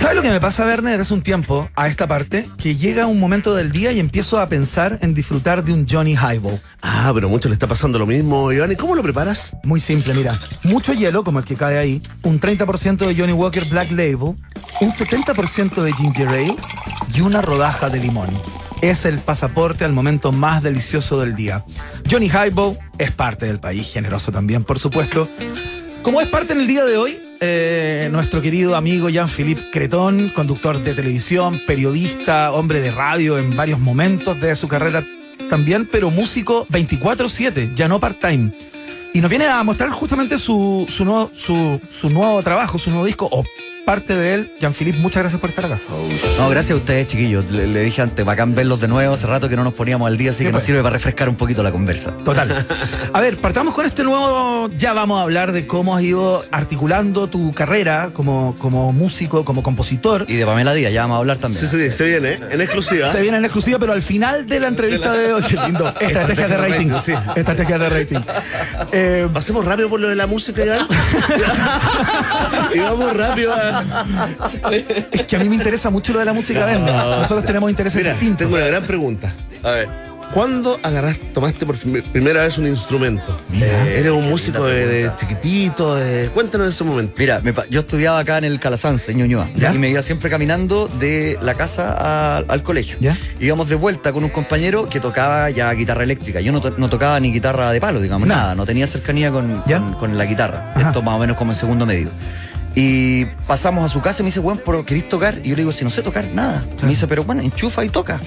¿Sabes lo que me pasa, Verne, desde hace un tiempo a esta parte? Que llega un momento del día y empiezo a pensar en disfrutar de un Johnny Highball. Ah, pero a muchos le está pasando lo mismo, Iván. ¿Y cómo lo preparas? Muy simple, mira. Mucho hielo, como el que cae ahí, un 30% de Johnny Walker Black Label, un 70% de Ginger Ale y una rodaja de limón. Es el pasaporte al momento más delicioso del día. Johnny Highball es parte del país, generoso también, por supuesto. Como es parte en el día de hoy, eh, nuestro querido amigo Jean-Philippe Cretón, conductor de televisión, periodista, hombre de radio en varios momentos de su carrera también, pero músico 24/7, ya no part-time. Y nos viene a mostrar justamente su, su, nuevo, su, nuevo trabajo, su nuevo disco, parte de él. Jean-Philippe, muchas gracias por estar acá. No, gracias a ustedes, chiquillos. Le, le dije antes, bacán verlos de nuevo. Hace rato que no nos poníamos al día, así Sí, que nos pues. sirve para refrescar un poquito la conversa. Total. A ver, partamos con este nuevo. Ya vamos a hablar de cómo has ido articulando tu carrera como, como músico, como compositor. Y de Pamela Díaz, ya vamos a hablar también. Sí, sí, se viene, ¿eh? en exclusiva. Se viene en exclusiva, pero al final de la entrevista de hoy, lindo. Estrategias de rating. sí. Estrategias de rating. Eh, Pasemos rápido por lo de la música, Iván. y vamos rápido a... es que a mí me interesa mucho lo de la música verde. Nosotros tenemos intereses Mira, distintos. tengo una gran pregunta. A ver. ¿Cuándo agarraste, tomaste por prim- primera vez un instrumento? Mira. ¿Eres un músico de, de chiquitito? de- Cuéntanos de ese momento. Mira, me yo estudiaba acá en el Calasanz, en Ñuñoa, ¿Ya? y me iba siempre caminando de la casa a- al colegio. ¿Ya? Íbamos de vuelta con un compañero que tocaba ya guitarra eléctrica. Yo no, to- no tocaba ni guitarra de palo, digamos, Nada. nada. No tenía cercanía con, con la guitarra. Ajá. Esto más o menos como en segundo medio. Y pasamos a su casa y me dice, bueno, pero ¿querés tocar? Y yo le digo, si no sé tocar nada. Me dice, pero bueno, enchufa y toca.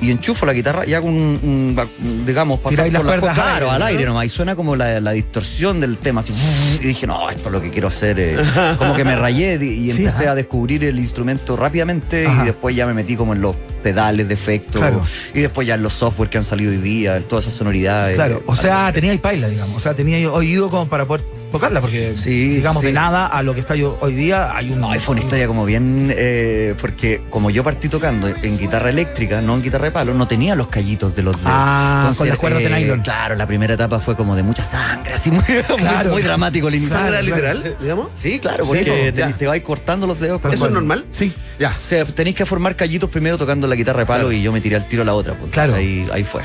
Y enchufo la guitarra y hago un, digamos, pasar las por cosas, claro, al aire, aire ¿no? nomás. Y suena como la, la distorsión del tema. Así, y dije, no, esto es lo que quiero hacer. eh. Como que me rayé y empecé a descubrir el instrumento rápidamente Ajá. y después ya me metí como en los pedales de efecto Claro. y después ya en los software que han salido hoy día, en todas esas sonoridades. Claro, o sea, teníais paila, digamos. O sea, teníais oído como para poder tocarla, porque, Sí, digamos, sí. de nada a lo que está yo hoy día hay un. No, fue una historia como bien, eh, porque como yo partí tocando en guitarra eléctrica, no en guitarra de palo, no tenía los callitos de los dedos. Ah, con las cuerdas de nylon. Claro, la primera etapa fue como de mucha sangre, así muy, Claro. muy, dramático el inicio. ¿Sangra Claro, literal, digamos? Sí, claro, Sí, porque te, te vais cortando los dedos. ¿Eso es normal? Sí. Ya. O sea, tenéis que formar callitos primero tocando la guitarra de palo Claro. y yo me tiré al tiro a la otra. Pues, Claro. Ahí, ahí fue.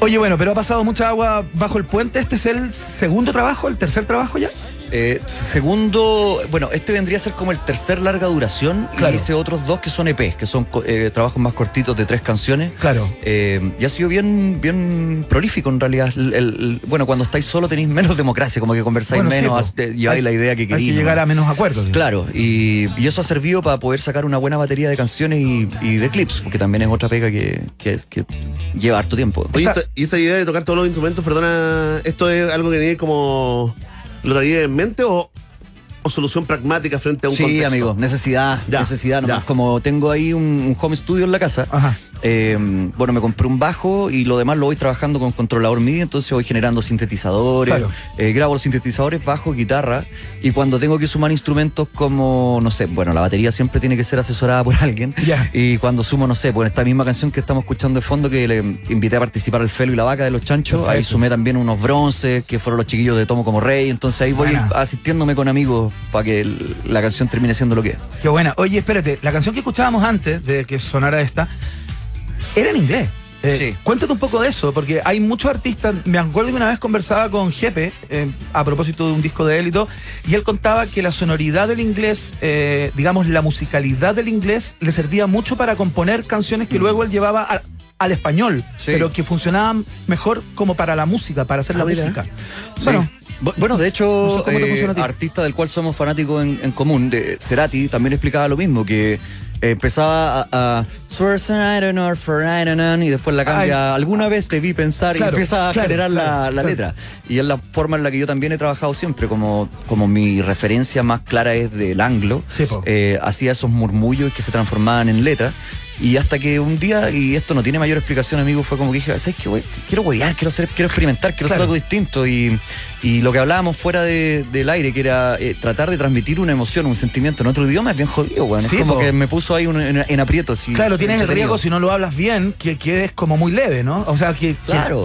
Oye, bueno, pero ha pasado mucha agua bajo el puente. ¿Este es el segundo trabajo, el tercer trabajo ya? Eh, segundo, bueno, este vendría a ser como el tercer larga duración Claro. y hice otros dos que son EPs, que son eh, trabajos más cortitos de tres canciones. Claro. Eh, y ha sido bien, bien prolífico en realidad. El- el- el- bueno, cuando estáis solo tenéis menos democracia, como que conversáis Bueno, sí, menos, as- te- lleváis Hay- la idea que Hay queréis. que llegar ¿no? a menos acuerdos. Claro, y, y eso ha servido para poder sacar una buena batería de canciones y, y de clips, porque también es otra pega que, que- que lleva harto tiempo. Oye, Esta- esta- y esta idea de tocar todos los instrumentos, perdona, ¿esto es algo que tenías como. ¿Lo traías en mente o, o solución pragmática frente a un Sí, contexto? amigo, necesidad, Ya, necesidad nomás. ya. Como tengo ahí un, un home studio en la casa, Ajá. Eh, bueno, me compré un bajo y lo demás lo voy trabajando con controlador MIDI, entonces voy generando sintetizadores, Claro. eh, grabo los sintetizadores, bajo, guitarra, y cuando tengo que sumar instrumentos como, no sé, bueno, la batería siempre tiene que ser asesorada por alguien, Ya. y cuando sumo, no sé, por esta misma canción que estamos escuchando de fondo, que le invité a participar al Felo y la Vaca de los Chanchos, ahí sumé también unos bronces, que fueron los chiquillos de Tomo como Rey, entonces ahí voy Buena. asistiéndome con amigos para que la canción termine siendo lo que es. Qué buena. Oye, espérate, la canción que escuchábamos antes de que sonara esta era en inglés. Eh, Sí. Cuéntate un poco de eso, porque hay muchos artistas. Me acuerdo que una vez conversaba con Jepe eh, a propósito de un disco de él y todo, y él contaba que la sonoridad del inglés, eh, digamos, la musicalidad del inglés, le servía mucho para componer canciones que luego él llevaba al, al español, Mm. Sí. pero que funcionaban mejor como para la música, para hacer Ah, la mira. música. Sí. Bueno, Bu- Bueno, de No hecho, sé eh, artista del cual somos fanáticos en, en común, de Cerati, también explicaba lo mismo, que empezaba a, a "Swears I don't know, for I don't know", y después la cambia, alguna vez te vi pensar Claro, y empieza a claro, generar la, claro, la letra. Y es la forma en la que yo también he trabajado siempre, como, como mi referencia más clara es del anglo, Sí, eh, hacía esos murmullos que se transformaban en letra. Y hasta que un día, y esto no tiene mayor explicación, amigo, fue como que dije, ¿sabes qué, güey? Quiero huevear, quiero, hacer, quiero experimentar, quiero hacer algo distinto. Y, y lo que hablábamos fuera de- del aire, que era eh, tratar de transmitir una emoción, un sentimiento en otro idioma, es bien jodido, güey. Sí, es como po. que me puso ahí un- en, en aprietos. y- Claro, tienes el riesgo si no lo hablas bien, que quedes como muy leve, ¿no? O sea, que,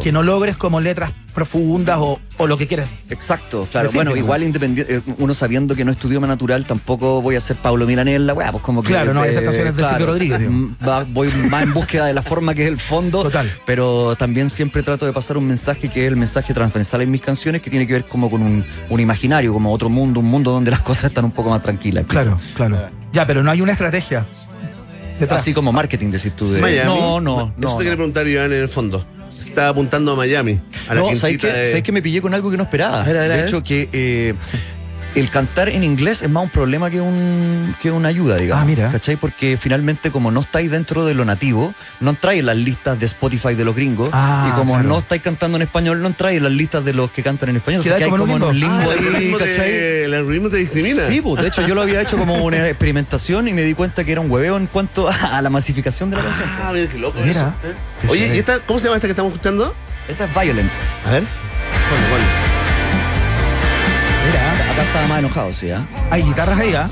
que, no logres como letras profundas o, o lo que quieras. Exacto, claro. Decir, bueno, igual independiente, eh, uno sabiendo que no es idioma natural, tampoco voy a ser Pablo Milanés en la weá, pues como que. Claro, no voy a hacer canciones de Silvio Rodríguez, mm, va- voy más en búsqueda de la forma que es el fondo. Total. Pero también siempre trato de pasar un mensaje que es el mensaje transversal en mis canciones, que tiene que ver como con un, un imaginario, como otro mundo, un mundo donde las cosas están un poco más tranquilas. Claro, claro. Ya, pero no hay una estrategia. detrás. Así como marketing, decís tú. De... Miami. No, no, Eso no. te quería no. preguntar, Iván, en el fondo. Estaba apuntando a Miami. A la No, ¿sabes de- ¿Sabes que me pillé con algo que no esperaba? A ver, a ver, a de hecho, que eh, el cantar en inglés es más un problema que, un, que una ayuda, digamos. Ah, mira. ¿Cachai? Porque finalmente, como no estáis dentro de lo nativo, no entráis en las listas de Spotify de los gringos. Ah, y como claro. no estáis cantando en español, no entráis en las listas de los que cantan en español. Entonces, que hay como en un limbo. Ah, el ahí, algoritmo ¿cachai? te- el algoritmo te discrimina. Sí, pues, de hecho yo lo había hecho como una experimentación y me di cuenta que era un hueveo en cuanto a la masificación de la canción. Ah, mira qué loco Mira. eso. Oye. ¿y esta, cómo se llama esta que estamos escuchando? Esta es Violent. A ver. Ponle. Estaba más enojado, sí, ¿ah? hay guitarras ahí, ¿ah?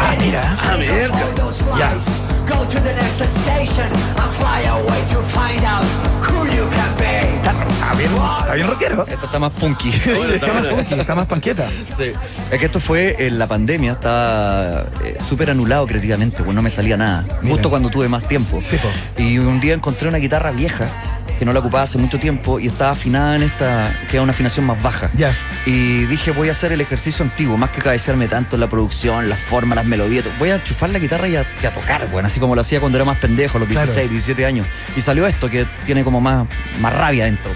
Ah, mira. Ah, mierda. Ya. Está bien, está bien rockero. Esta está más punky. Bueno, está Está más funky, está más panqueta. Es que esto fue en la pandemia, estaba eh, súper anulado creativamente, pues no me salía nada. Mira. Justo cuando tuve más tiempo. Sí, y un día encontré una guitarra vieja que no la ocupaba hace mucho tiempo y estaba afinada en esta, que era una afinación más baja. Ya. Y dije, voy a hacer el ejercicio antiguo, más que cabecearme tanto en la producción, la forma, las melodías. Voy a enchufar la guitarra y a, y a tocar, bueno, así como lo hacía cuando era más pendejo, a los Claro. 16, 17 años. Y salió esto, que tiene como más, más rabia dentro.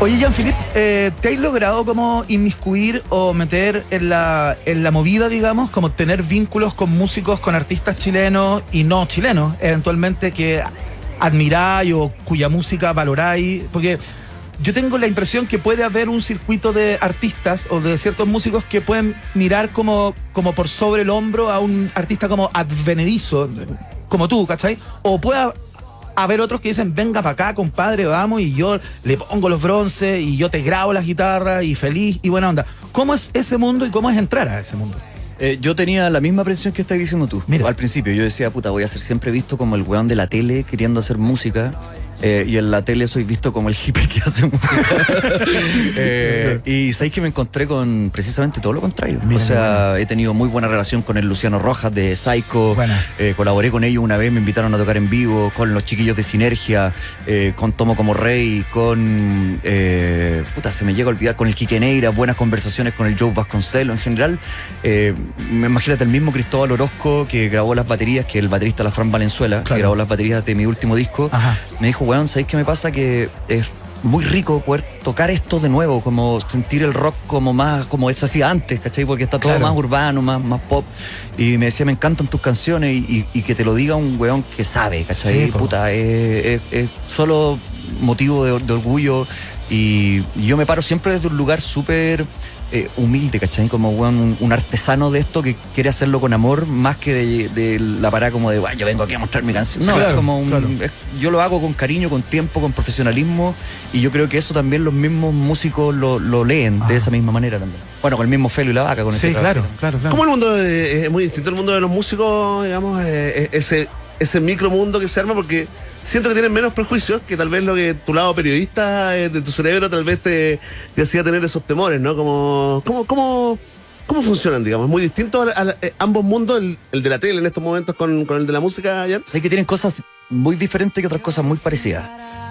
Oye, Jean-Philippe, eh, ¿te has logrado como inmiscuir o meter en la, en la movida, digamos, como tener vínculos con músicos, con artistas chilenos y no chilenos, eventualmente que admiráis o cuya música valoráis? Porque yo tengo la impresión que puede haber un circuito de artistas o de ciertos músicos que pueden mirar como, como por sobre el hombro a un artista como advenedizo, como tú, ¿cachai? O puede haber otros que dicen, venga para acá, compadre, vamos, y yo le pongo los bronces y yo te grabo las guitarras y feliz y buena onda. ¿Cómo es ese mundo y cómo es entrar a ese mundo? Eh, yo tenía la misma presión que estás diciendo tú. Mira. Al principio yo decía, puta, voy a ser siempre visto como el weón de la tele queriendo hacer música. Eh, y en la tele soy visto como el hippie que hace música. Eh, y sabéis que me encontré con precisamente todo lo contrario. Mira, o sea, he tenido muy buena relación con el Luciano Rojas de Psycho. Eh, colaboré con ellos una vez, me invitaron a tocar en vivo, con los chiquillos de Sinergia, con Tomo como Rey, con. puta, se me llega a olvidar, con el Quique Neira, buenas conversaciones con el Joe Vasconcelo. En general, me imagínate el mismo Cristóbal Orozco que grabó las baterías, que el baterista La Fran Valenzuela, Claro. que grabó las baterías de mi último disco. Ajá. Me dijo, weón, ¿sabéis qué me pasa? Que es muy rico poder tocar esto de nuevo, como sentir el rock como más, como es así antes, ¿cachai? Porque está todo Claro. más urbano, más, más pop. Y me decía, me encantan tus canciones y, que te lo diga un weón que sabe, ¿cachai? Sí. Puta, es, es- es solo motivo de, de orgullo. Y yo me paro siempre desde un lugar súper eh, humilde, ¿cachai? Como un, un artesano de esto que quiere hacerlo con amor, más que de, de la parada como de, "Guay, yo vengo aquí a mostrar mi canción. No, Claro, es como un, claro. es- yo lo hago con cariño, con tiempo, con profesionalismo y yo creo que eso también los mismos músicos lo, lo leen Ah. de esa misma manera también. Bueno, con el mismo Felo y la Vaca, con el Sí, que claro, claro, claro. ¿Cómo el mundo de- es muy distinto el mundo de los músicos, digamos, eh, ese, ese micromundo que se arma? Porque siento que tienen menos prejuicios que tal vez lo que tu lado periodista eh, de tu cerebro tal vez te, hacía tener esos temores, ¿no? Como, ¿cómo, cómo, cómo funcionan, digamos? Muy distinto a, eh, ambos mundos, el, el de la tele en estos momentos con, con el de la música, Jan. Sé que tienen cosas muy diferentes que otras cosas muy parecidas.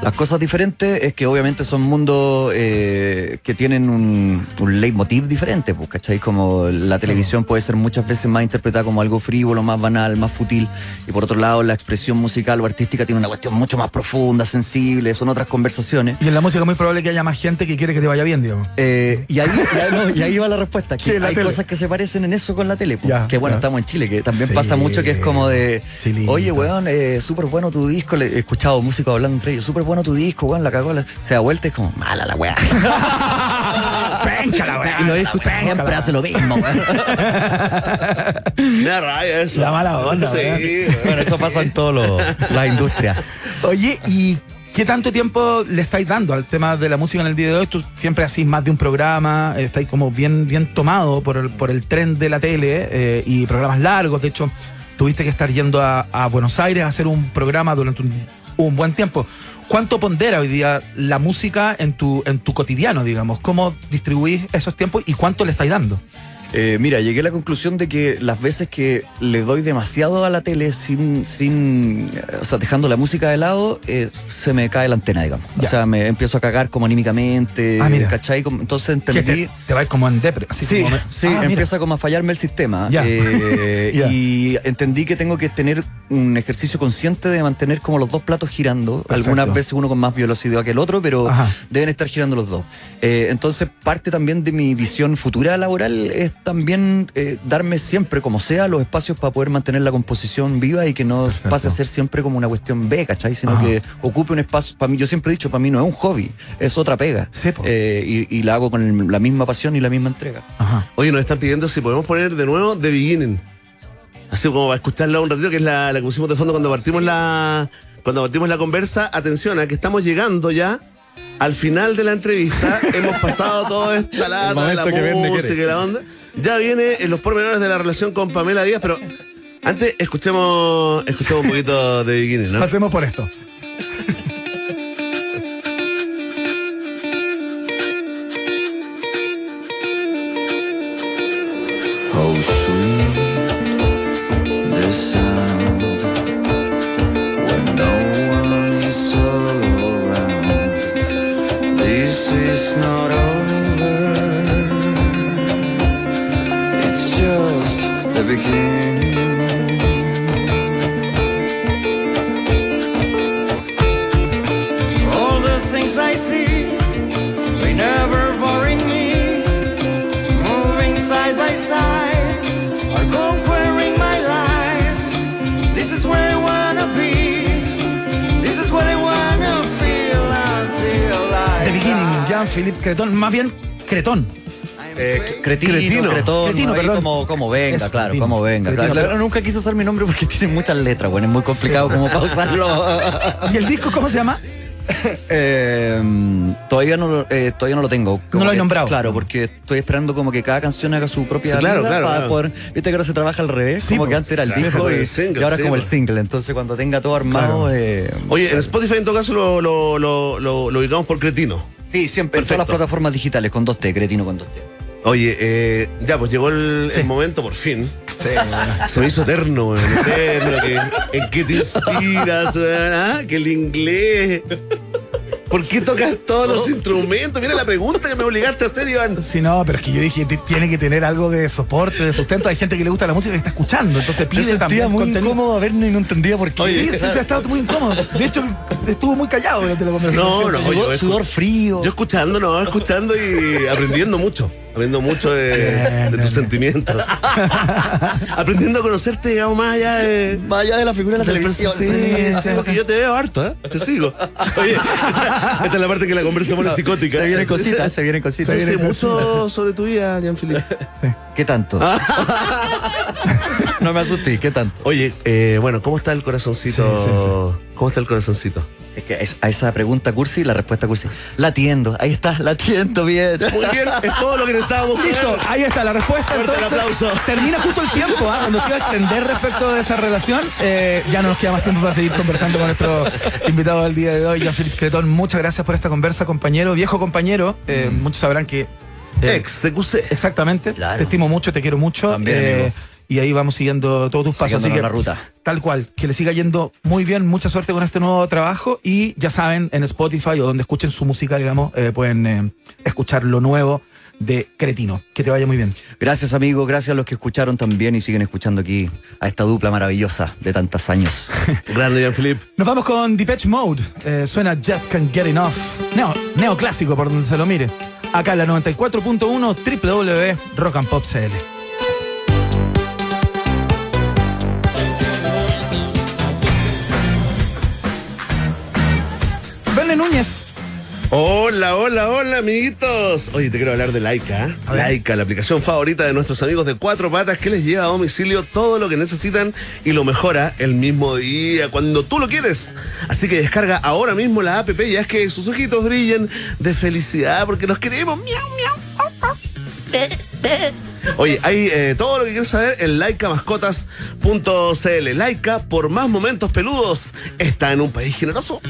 Las cosas diferentes es que obviamente son mundos eh, que tienen un, un leitmotiv diferente, pues, ¿cachai? Como la televisión puede ser muchas veces más interpretada como algo frívolo, más banal, más fútil. Y por otro lado, la expresión musical o artística tiene una cuestión mucho más profunda, sensible, son otras conversaciones. Y en la música es muy probable que haya más gente que quiere que te vaya bien, digamos. Eh, y, ahí, y ahí- no, y ahí va la respuesta. Que Sí, la hay tele. cosas que se parecen en eso con la tele. pues. Ya, que bueno, ya. estamos en Chile, que también Sí. pasa mucho que es como de, oye, weón, eh, súper bueno tu disco. Le, he escuchado músicos hablando entre ellos, súper bueno tu disco, weón, la cagó. la-". Se da vuelta y es como, mala la weá. Venga la weá, y lo he escuchado siempre la- hace lo mismo, weón. Me da rabia eso. La mala onda, Sí, bueno, eso pasa en todas las industrias. Oye, ¿y qué tanto tiempo le estáis dando al tema de la música en el día de hoy? Tú siempre hacís más de un programa, estáis como bien, bien tomado por el, por el tren de la tele eh, y programas largos. De hecho, tuviste que estar yendo a, Buenos Aires a hacer un programa durante un, un buen tiempo. ¿Cuánto pondera hoy día la música en tu, en tu cotidiano, digamos? ¿Cómo distribuís esos tiempos y cuánto le estáis dando? Eh, mira, llegué a la conclusión de que las veces que le doy demasiado a la tele sin, sin o sea, dejando la música de lado, eh, se me cae la antena, digamos. Ya. O sea, me empiezo a cagar como anímicamente, Ah, mira. ¿cachai? Entonces entendí... te, te vais como en depre. Así Sí, como sí, Ah, empieza como a fallarme el sistema. Ya. Eh, Ya. Y entendí que tengo que tener un ejercicio consciente de mantener como los dos platos girando. Perfecto. Algunas veces uno con más velocidad que el otro, pero Ajá. deben estar girando los dos. Eh, entonces, parte también de mi visión futura laboral es también eh, darme siempre, como sea, los espacios para poder mantener la composición viva y que no pase a ser siempre como una cuestión B, ¿cachai? Sino Ajá. que ocupe un espacio, para mí, yo siempre he dicho, para mí no es un hobby, es otra pega. Sí. Eh, y, y la hago con el- la misma pasión y la misma entrega. Ajá. Oye, nos están pidiendo si podemos poner de nuevo The Beginning. Así como para escucharla un ratito, que es la, la que pusimos de fondo cuando partimos la, cuando partimos la conversa. Atención, a que estamos llegando ya al final de la entrevista. Hemos pasado toda esta lata de la que música y la onda. Ya viene en los pormenores de la relación con Pamela Díaz, pero antes escuchemos, escuchemos un poquito de Beginning, ¿no? Pasemos por esto. Jean-Philippe Cretón, más bien Cretón. Eh, cretino, Cretino. cretón, Cretino, perdón. como, como venga, Eso, claro, cretino. como venga. Cretino, Claro, pero- nunca quise usar mi nombre porque tiene muchas letras, bueno, es muy complicado como para usarlo. ¿Y el disco cómo se llama? Eh, todavía no lo, eh, todavía no lo tengo. Como No lo he que- nombrado. Claro, porque estoy esperando como que cada canción haga su propia Sí, claro, vida claro, para claro. poder. Viste que ahora se trabaja al revés, Sí, como que antes era el claro, disco como y, el single, y ahora sí, como el single. Entonces cuando tenga todo armado, Claro. eh, Oye, en Spotify en todo caso lo, lo, lo, lo- lo ubicamos por Cretino. Sí, siempre en todas las plataformas digitales con 2T, cretino con 2T. Oye, eh, ya, pues llegó el, Sí. el momento por fin. Se me hizo eterno, eterno. ¿En qué te inspiras? ¿Ah? Que el inglés. ¿Por qué tocas todos los instrumentos? Mira la pregunta que me obligaste a hacer, Iván. Sí, no, pero es que yo dije, tiene que tener algo de soporte, de sustento. Hay gente que le gusta la música y está escuchando, entonces pide también contenido. a verme y no entendía por qué. Sí, sí, sí, ha estado muy incómodo. De hecho, estuvo muy callado durante la conversación. No, no, oye, Sudor, oye, sudor frío. Yo escuchando, no, escuchando y aprendiendo mucho. Aprendiendo mucho de, Bien, de tus bien. sentimientos. aprendiendo a conocerte, digamos, más allá de. Más allá de la figura de la televisión. Sí, sí, porque yo te veo harto, ¿eh? Te sigo. Oye, esta, esta es la parte que la conversa pone psicótica. Se vienen cositas, se vienen cositas. Yo sé mucho sobre tu vida, Jean-Philippe. ¿Qué tanto? no me asusté, ¿qué tanto? Oye, eh, bueno, ¿cómo está el corazoncito? ¿Cómo está el corazoncito? Es que es- a esa pregunta cursi, la respuesta cursi. La atiendo, ahí está, la atiendo bien. Muy bien, es todo lo que necesitábamos. Listo, ahí está la respuesta. El Entonces, aplauso. termina justo el tiempo, ¿ah? cuando se iba a extender respecto de esa relación. eh, ya no nos queda más tiempo para seguir conversando con nuestro invitado del día de hoy, Jean-Philippe Cretón. Muchas gracias por esta conversa, compañero, viejo compañero. Eh, Muchos sabrán que. eh, Ex, CQC. Exactamente. Claro. Te estimo mucho, te quiero mucho. eh, También, amigo. Y ahí vamos siguiendo todos tus pasos. Así que, la ruta. Tal cual, que le siga yendo muy bien, mucha suerte con este nuevo trabajo y ya saben, en Spotify o donde escuchen su música, digamos, eh, pueden eh, escuchar lo nuevo de Cretino. Que te vaya muy bien. Gracias, amigo. Gracias a los que escucharon también y siguen escuchando aquí a esta dupla maravillosa de tantos años. Grande, Jean-Philippe. Nos vamos con Depeche Mode. Eh, suena Just Can't Get Enough. Neo, neoclásico por donde se lo mire. Acá en la 94.1 www Núñez. Hola, hola, hola, amiguitos. Oye, te quiero hablar de Laika. ¿eh? Laika, la aplicación favorita de nuestros amigos de Cuatro Patas que les lleva a domicilio todo lo que necesitan y lo mejora el mismo día, cuando tú lo quieres. Así que descarga ahora mismo la app y haz que sus ojitos brillen de felicidad porque los queremos. Miau, miau. Oye, hay eh, todo lo que quieres saber en laicamascotas.cl. Laika, por más momentos peludos, está en un país generoso.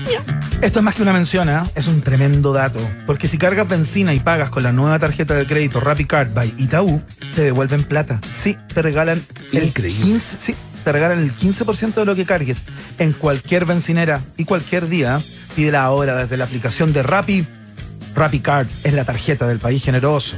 Esto es más que una mención, ¿eh? es un tremendo dato. Porque si cargas benzina y pagas con la nueva tarjeta de crédito RappiCard by Itaú, te devuelven plata. Sí, te regalan el Increíble. 15%, sí, te regalan el 15% de lo que cargues en cualquier bencinera y cualquier día. Pídela ahora desde la aplicación de Rappi. RappiCard es la tarjeta del país generoso.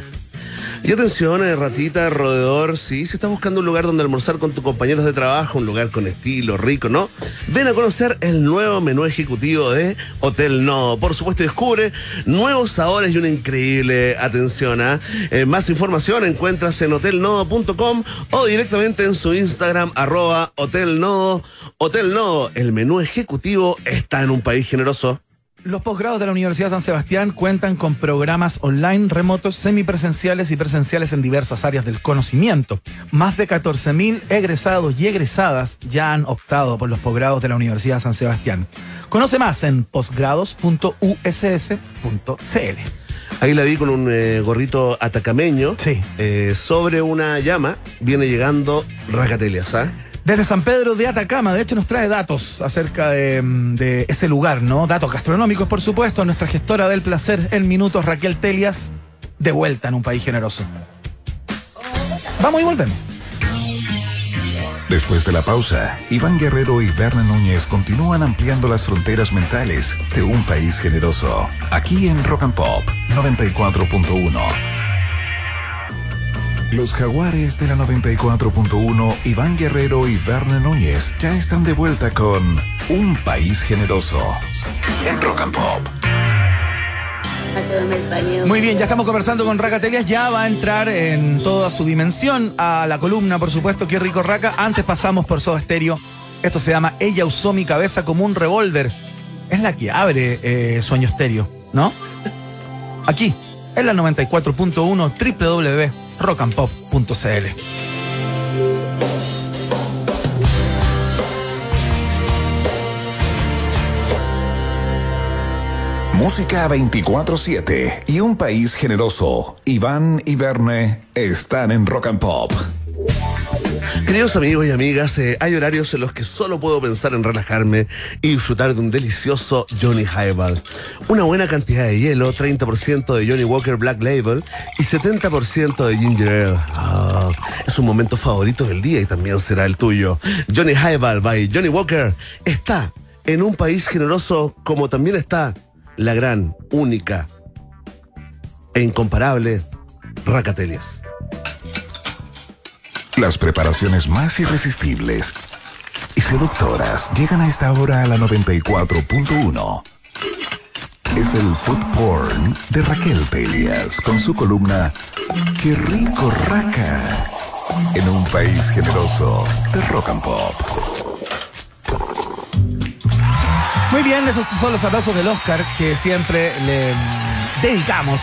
Y atención, eh, ratita, roedor, sí, si estás buscando un lugar donde almorzar con tus compañeros de trabajo, un lugar con estilo, rico, ¿no? Ven a conocer el nuevo menú ejecutivo de Hotel Nodo. Por supuesto, descubre nuevos sabores y una increíble atención. ¿ah? Eh, más información encuentras en hotelnodo.com o directamente en su Instagram, arroba Hotel Nodo. Hotel Nodo, el menú ejecutivo está en un país generoso. Los posgrados de la Universidad San Sebastián cuentan con programas online, remotos, semipresenciales y presenciales en diversas áreas del conocimiento. Más de 14.000 egresados y egresadas ya han optado por los posgrados de la Universidad San Sebastián. Conoce más en posgrados.uss.cl. Ahí la vi con un eh, gorrito atacameño. Sí. Eh, sobre una llama viene llegando Racatelias, ¿ah? Desde San Pedro de Atacama, de hecho, nos trae datos acerca de, mm, de ese lugar, ¿no? Datos gastronómicos, por supuesto. Nuestra gestora del placer en minutos, Raquel Telias, de vuelta en un país generoso. Vamos y volvemos. Después de la pausa, Iván Guerrero y Berna Núñez continúan ampliando las fronteras mentales de un país generoso. Aquí en Rock and Pop 94.1. Los jaguares de la 94.1, Iván Guerrero y Verne Núñez ya están de vuelta con Un País Generoso en Rock and Pop. Muy bien, ya estamos conversando con Raca Telias. Ya va a entrar en toda su dimensión a la columna, por supuesto. Qué rico Raca. Antes pasamos por Soda Stereo. Esto se llama Ella usó mi cabeza como un revólver. Es la que abre eh, Sueño Stereo, ¿no? Aquí, en la 94.1 www.rockandpop.cl. Música 24-7 y un país generoso. Iván y Verne están en Rock and Pop. Queridos amigos y amigas, eh, hay horarios en los que solo puedo pensar en relajarme y disfrutar de un delicioso Johnny Highball. Una buena cantidad de hielo, 30% de Johnny Walker Black Label y 70% de Ginger Ale. Ah, es un momento favorito del día y también será el tuyo. Johnny Highball by Johnny Walker está en un país generoso como también está la gran, única e incomparable Racatelias. Las preparaciones más irresistibles y seductoras llegan a esta hora a la 94.1. Es el food porn de Raquel Telias con su columna Qué rico raca en un país generoso de rock and pop. Muy bien, esos son los aplausos del Oscar que siempre le mm, dedicamos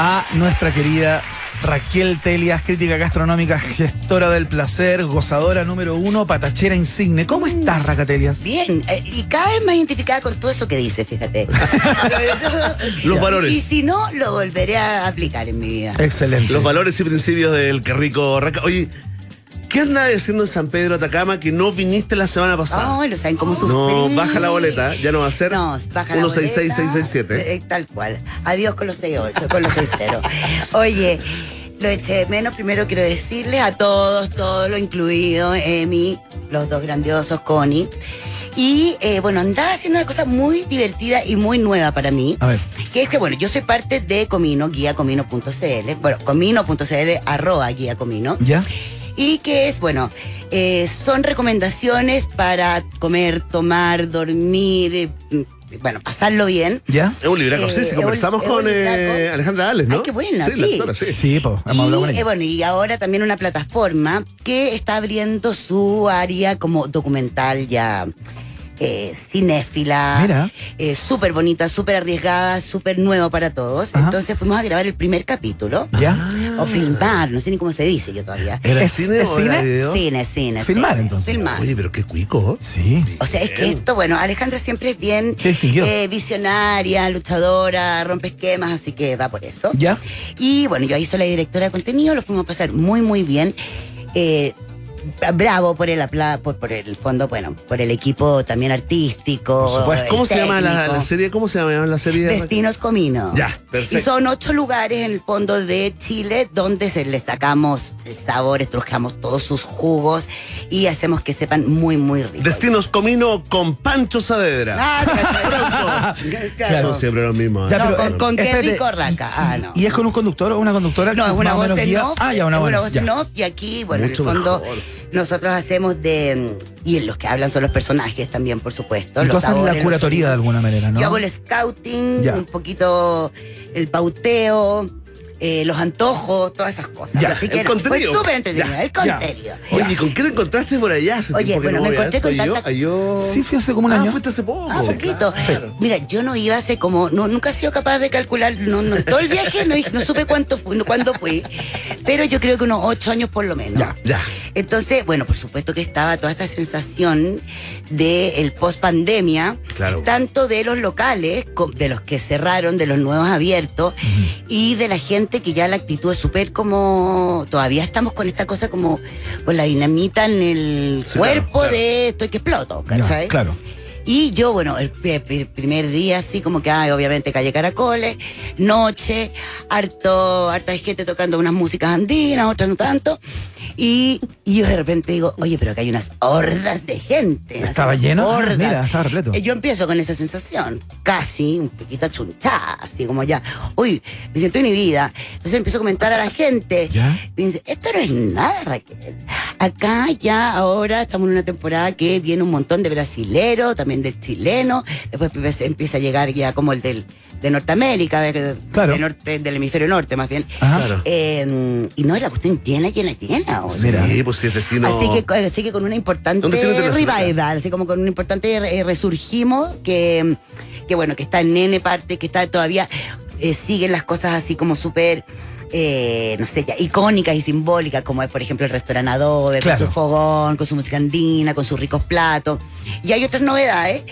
a nuestra querida Raquel Telias, crítica gastronómica, gestora del placer, gozadora número uno, patachera insigne. ¿Cómo estás, Racatelias? Bien, eh, y cada vez más identificada con todo eso que dice, fíjate. Los valores. Y si no, lo volveré a aplicar en mi vida. Excelente. Los valores y principios del que rico raca. Oye, ¿qué andabas haciendo en San Pedro Atacama que no viniste la semana pasada? No, lo saben cómo sufrí. No, baja la boleta, ya no va a ser No, baja la 166667. boleta. Eh, tal cual. Adiós con los 68, con los 60. Oye, lo eché de menos. Primero quiero decirles a todos, todo lo incluido, Emi, los dos grandiosos, Connie. Y eh, bueno, andaba haciendo una cosa muy divertida y muy nueva para mí. A ver. Que es que, bueno, yo soy parte de Comino, guiacomino.cl. Bueno, comino.cl, arroba guiacomino. ¿Ya? Y que es, bueno, eh, son recomendaciones para comer, tomar, dormir, eh, mm, bueno, pasarlo bien. ¿Ya? Es un libraco, sí, Eh, sí, es conversamos con eh. Alejandra Ales, ¿no? Ay, qué buena, sí. la sí. doctora, sí. Sí, pues, hemos hablado con Y, ella. eh, bueno, y ahora también una plataforma que está abriendo su área como documental ya eh, cinéfila. Eh, súper bonita, súper arriesgada, súper nuevo para todos. Ajá. Entonces fuimos a grabar el primer capítulo. ¿Ya? O filmar, no sé ni cómo se dice yo todavía. ¿Era ¿Es- cine es o cine? video? Cine, cine. Filmar, cine. entonces. Filmar. Oye, pero qué cuico. Sí. O sea, es que esto, bueno, Alejandra siempre es bien eh, visionaria, luchadora, rompe esquemas, así que va por eso. ¿Ya? Y bueno, yo ahí soy la directora de contenido, lo fuimos a pasar muy, muy bien. Eh, bravo por el apla- por, por el fondo, bueno, por el equipo también artístico. ¿Cómo se llama la, serie? ¿Cómo se llama la serie? Destinos Comino. Ya, perfecto. Y son ocho lugares en el fondo de Chile donde se les sacamos el sabor, estrujamos todos sus jugos y hacemos que sepan muy, muy rico. Destinos Comino con Pancho Saavedra. Ah, Claro. Son siempre los mismos. Ya, ¿eh? No, con, eh, con qué rico raca. Ah, no. ¿Y es con un conductor o una conductora? No, es una voz en off. Ah, ya, una, buena, voz en off. Y aquí, bueno, Mucho en el fondo, mejor. Nosotros hacemos de. Y los que hablan son los personajes también, por supuesto. Y los tú sabores, la curatoría de alguna manera, ¿no? Yo hago el scouting, Ya. un poquito el pauteo, eh, los antojos, todas esas cosas. Ya, Así que el contenido. Fue súper entretenido, Ya, el ya. contenido. Oye, ¿y con qué te encontraste por allá? Hace Oye, bueno, no me encontré con tanta- yo- Sí, fui hace como un Ah, año. fuiste hace poco. Ah, poquito. Claro. Mira, yo no iba hace como, no, nunca he sido capaz de calcular, no, no, todo el viaje no, no supe cuánto fui, no, cuándo fui, pero yo creo que unos ocho años por lo menos. Ya. Ya. Entonces, bueno, por supuesto que estaba toda esta sensación de el post pandemia, Claro. tanto de los locales, de los que cerraron, de los nuevos abiertos, y de la gente que ya la actitud es súper como, todavía estamos con esta cosa como, con la dinamita en el Sí, cuerpo claro, claro. de estoy que exploto, ¿cachai? claro. Y yo, bueno, el, pri- pri- primer día así como que, ay, obviamente calle Caracoles, noche, harto, harta gente tocando unas músicas andinas, otras no tanto. Y, y yo de repente digo, oye, pero que hay unas hordas de gente. ¿Estaba lleno? Ah, Hordas. mira, estaba repleto. Y yo empiezo con esa sensación, casi un poquito achunchada, así como ya, uy, me siento inhibida. Entonces empiezo a comentar a la gente. ¿Ya? Y me dice, esto no es nada, Raquel. Acá ya ahora estamos en una temporada que viene un montón de brasileros, también de chilenos, después empieza, empieza a llegar ya como el del de Norteamérica, de- Claro. de norte, del hemisferio norte más bien. Ajá. Claro. Eh, y no, la cuestión llena, llena, llena. Mira. Sí, pues sí, es destino. Así que, así que con una importante Un revival, así como con un importante eh, resurgimos, que, que bueno, que está en N parte, que está todavía, eh, siguen las cosas así como súper, eh, no sé, ya, icónicas y simbólicas, como es por ejemplo el restaurante Adobe, Claro. con su fogón, con su música andina, con sus ricos platos. Y hay otras novedades,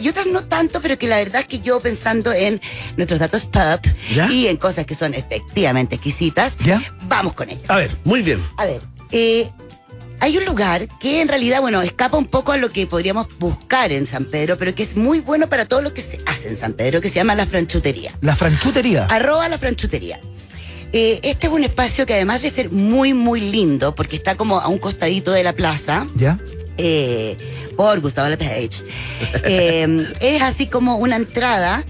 y otras no tanto, pero que la verdad es que yo pensando en nuestros datos pub ¿Ya? y en cosas que son efectivamente exquisitas, ¿Ya? vamos con ello. A ver. Muy bien. A ver, eh, hay un lugar que en realidad, bueno, escapa un poco a lo que podríamos buscar en San Pedro, pero que es muy bueno para todo lo que se hace en San Pedro, que se llama la franchutería. La franchutería. Arroba la franchutería. Eh, este es un espacio que además de ser muy, muy lindo, porque está como a un costadito de la plaza, ¿Ya? eh, por Gustavo Lepage, eh, es así como una entrada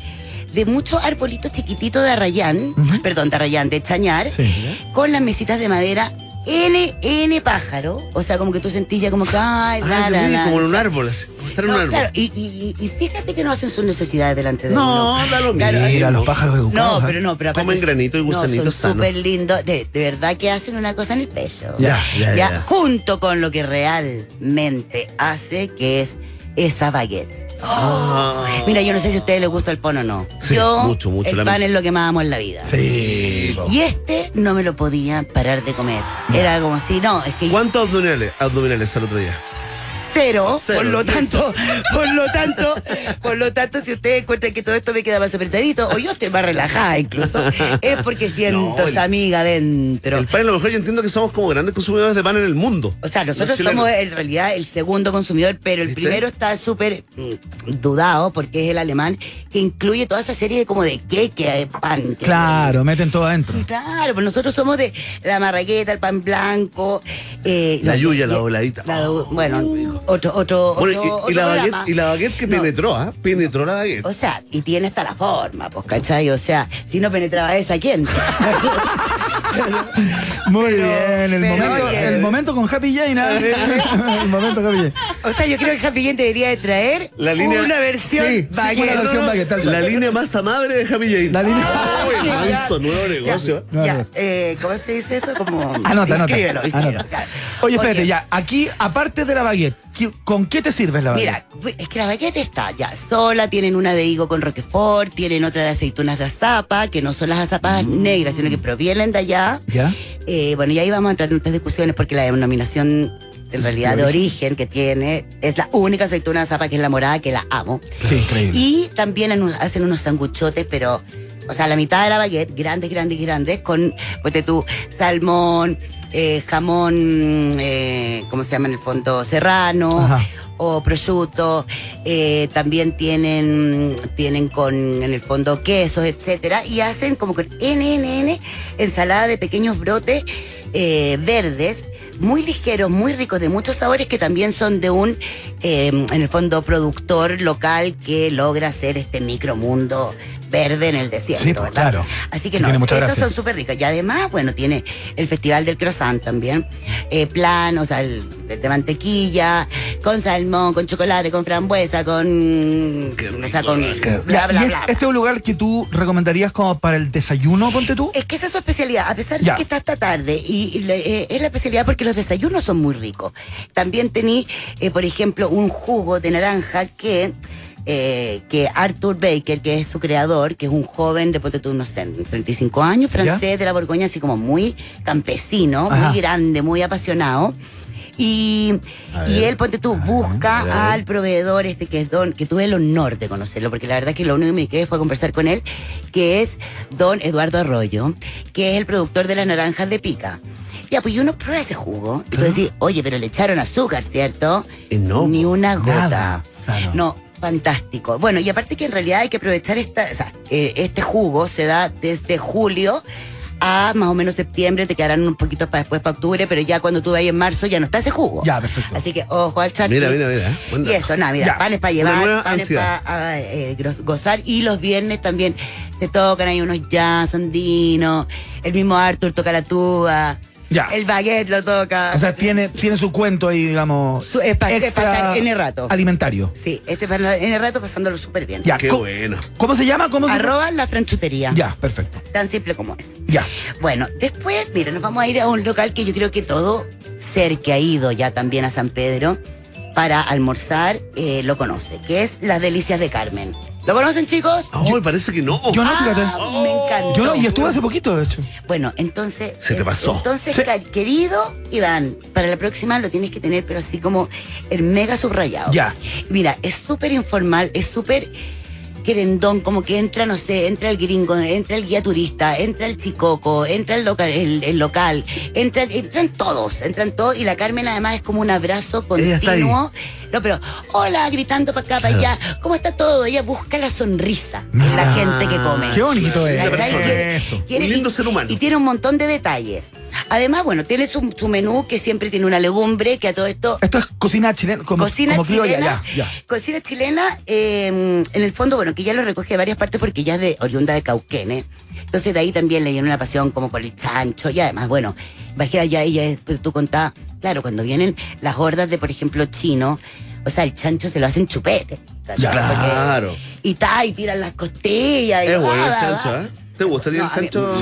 de muchos arbolitos chiquititos de arrayán, perdón, de arrayán, de chañar, Sí. con las mesitas de madera N, N pájaro. O sea, como que tú sentís ya como que, ay, la, Ah, como en un árbol, así, como estar en un no, árbol. claro, y, y- y- fíjate que no hacen sus necesidades delante de No, uno. da lo Claro, mismo. Mira, los pájaros educados. No, ¿eh? pero no, pero aparte. Comen granito y gusanitos no, son súper lindos. De, de verdad que hacen una cosa en el pecho. Ya, ya, ya. Junto con lo que realmente hace, que es esa baguette. Ah. Mira, yo no sé si a ustedes les gusta el pan o no. Sí, yo, mucho, mucho, el la- pan es lo que más amo en la vida. Sí. po. Y este no me lo podía parar de comer. Era como si, no, es que ¿Cuántos abdominales, abdominales al otro día? Cero, Cero, por lo listo. tanto, por lo tanto, por lo tanto, si ustedes encuentran que todo esto me queda más apretadito, o yo estoy más relajada incluso, es porque siento No, el- esa amiga dentro. El pan, a lo mejor yo entiendo que somos como grandes consumidores de pan en el mundo. O sea, nosotros somos en realidad el segundo consumidor, pero el ¿Viste? primero está súper dudado porque es el alemán, que incluye toda esa serie de como de queque, de pan. que- Claro, meten todo adentro. Claro, pues nosotros somos de la marraqueta, el pan blanco. eh, La los- yuya, la voladita. la- Oh, bueno. Otro, otro, Bueno, otro- y- la baguette, y la baguette que No. penetró, ¿ah? Penetró la baguette. O sea, y tiene hasta la forma, pues, ¿cachai? O sea, si no penetraba esa, ¿quién? Muy Pero- bien, el, momento, oye. el momento con Happy Jane. ¿ah? el momento Happy Jane. o sea, yo creo que Happy Jane debería de traer La línea- una versión Sí, sí, baguette. una versión baguette, tal. La línea masa madre de Happy Jane. La línea- Uy, manso, nuevo negocio. Ya, eh, ¿cómo se dice eso? Como... Anota, anota. Inscríbelo, anota. Oye, espérate, ya. Aquí, aparte de la baguette, ¿qué- ¿con qué te sirves la baguette? Mira, es que la baguette está ya sola, tienen una de higo con roquefort, tienen otra de aceitunas de azapa, que no son las azapas negras, sino que provienen de allá. ¿Ya? Eh, bueno, y ahí vamos a entrar en otras discusiones porque la denominación en realidad de origen que tiene es la única aceituna de azapa que es la morada, que la amo. Sí, increíble. Y también hacen unos sanguchotes, pero, o sea, la mitad de la baguette, grandes, grandes, grandes, con, pues tu salmón, eh, jamón, eh, ¿cómo se llama en el fondo? Serrano. Ajá. O prosciutto, eh, también tienen, tienen con en el fondo quesos, etcétera, y hacen como con NNN ensalada de pequeños brotes verdes, muy ligeros, muy ricos, de muchos sabores que también son de un, eh, en el fondo, productor local que logra hacer este micromundo verde en el desierto, Sí, pues, ¿verdad? claro. Así que Y no, gracia. son súper ricos. Y además, bueno, tiene el Festival del Croissant también. Eh, plan, o sea, el, el de mantequilla, con salmón, con chocolate, con frambuesa, con. o sea, con. Bla, bla, ¿y es- bla. ¿Este es un lugar que tú recomendarías como para el desayuno, ponte tú? Es que esa es su especialidad, a pesar Ya. de que está hasta tarde, y, y le- eh, es la especialidad porque los desayunos son muy ricos. También tení, eh, por ejemplo, un jugo de naranja que, eh, que Arthur Baker, que es su creador, que es un joven de, ponte tú, no sé, 35 años, francés de la Borgoña, así como muy campesino, Ajá. muy grande, muy apasionado. Y, y él, ponte tú, busca al proveedor este que es Don, que tuve el honor de conocerlo, porque la verdad es que lo único que me quedé fue conversar con él, que es Don Eduardo Arroyo, que es el productor de las naranjas de pica. Ya, pues y uno prueba ese jugo, y tú decís, oye, pero le echaron azúcar, ¿cierto? no, Ni una gota. nada, claro. No, fantástico. Bueno, y aparte que en realidad hay que aprovechar esta, o sea, eh, este jugo se da desde julio a más o menos septiembre, te quedarán un poquito para después para octubre, pero ya cuando tú vayas en marzo ya no está ese jugo. Ya, perfecto. Así que ojo al charqui. Mira, mira, mira. Y eso, nada, mira, Ya. panes para llevar, panes para eh, gozar. Y los viernes también se tocan ahí unos jazz andinos. El mismo Arthur toca la tuba. Ya. El baguette lo toca. O sea, tiene, tiene su cuento ahí, digamos, Su- es pa- es extra en el rato. alimentario. Sí, este para en el rato pasándolo súper bien. Ya, co- ¿Cómo se llama? ¿Cómo se Arroba la franchutería. Ya, perfecto. Tan simple como es. Ya. Bueno, después, mira, nos vamos a ir a un local que yo creo que todo ser que ha ido ya también a San Pedro para almorzar eh, lo conoce, que es Las Delicias de Carmen. ¿Lo conocen, chicos? Ay, parece que no. Yo no, fíjate. Ah, me encantó. Yo no, y estuve hace poquito, de hecho. Bueno, entonces. Se te pasó. Entonces, Sí. querido Iván, para la próxima lo tienes que tener, pero así como el mega subrayado. Ya. Mira, es súper informal, es súper querendón, como que entra, no sé, entra el gringo, entra el guía turista, entra el chicoco, entra el local, el, el local, entra, entran todos, entran todos, y la Carmen además es como un abrazo Ella está ahí. No, pero, hola, gritando para acá, para allá, ¿cómo está todo? Ella busca la sonrisa en la gente que come. Qué bonito es. Eso. quiere- Un lindo y- ser humano. Y tiene un montón de detalles. Además, bueno, tiene su, su menú que siempre tiene una legumbre, que a todo esto Esto es cocina chilena, como, Cocina como chilena. ya, ya. Cocina chilena, eh, en el fondo, bueno, que ya lo recoge de varias partes porque ya es de oriunda de Cauquene. Entonces de ahí también le dieron una pasión como por el chancho y además, bueno, imagina ya ella, tú contás, claro, cuando vienen las hordas de, por ejemplo, chino, o sea, el chancho se lo hacen chupete. ¿cachai? Porque- Claro. Y ta, y tiran las costillas. y Es bueno el chancho. ¿eh? ¿Te gusta No, el mí chancho?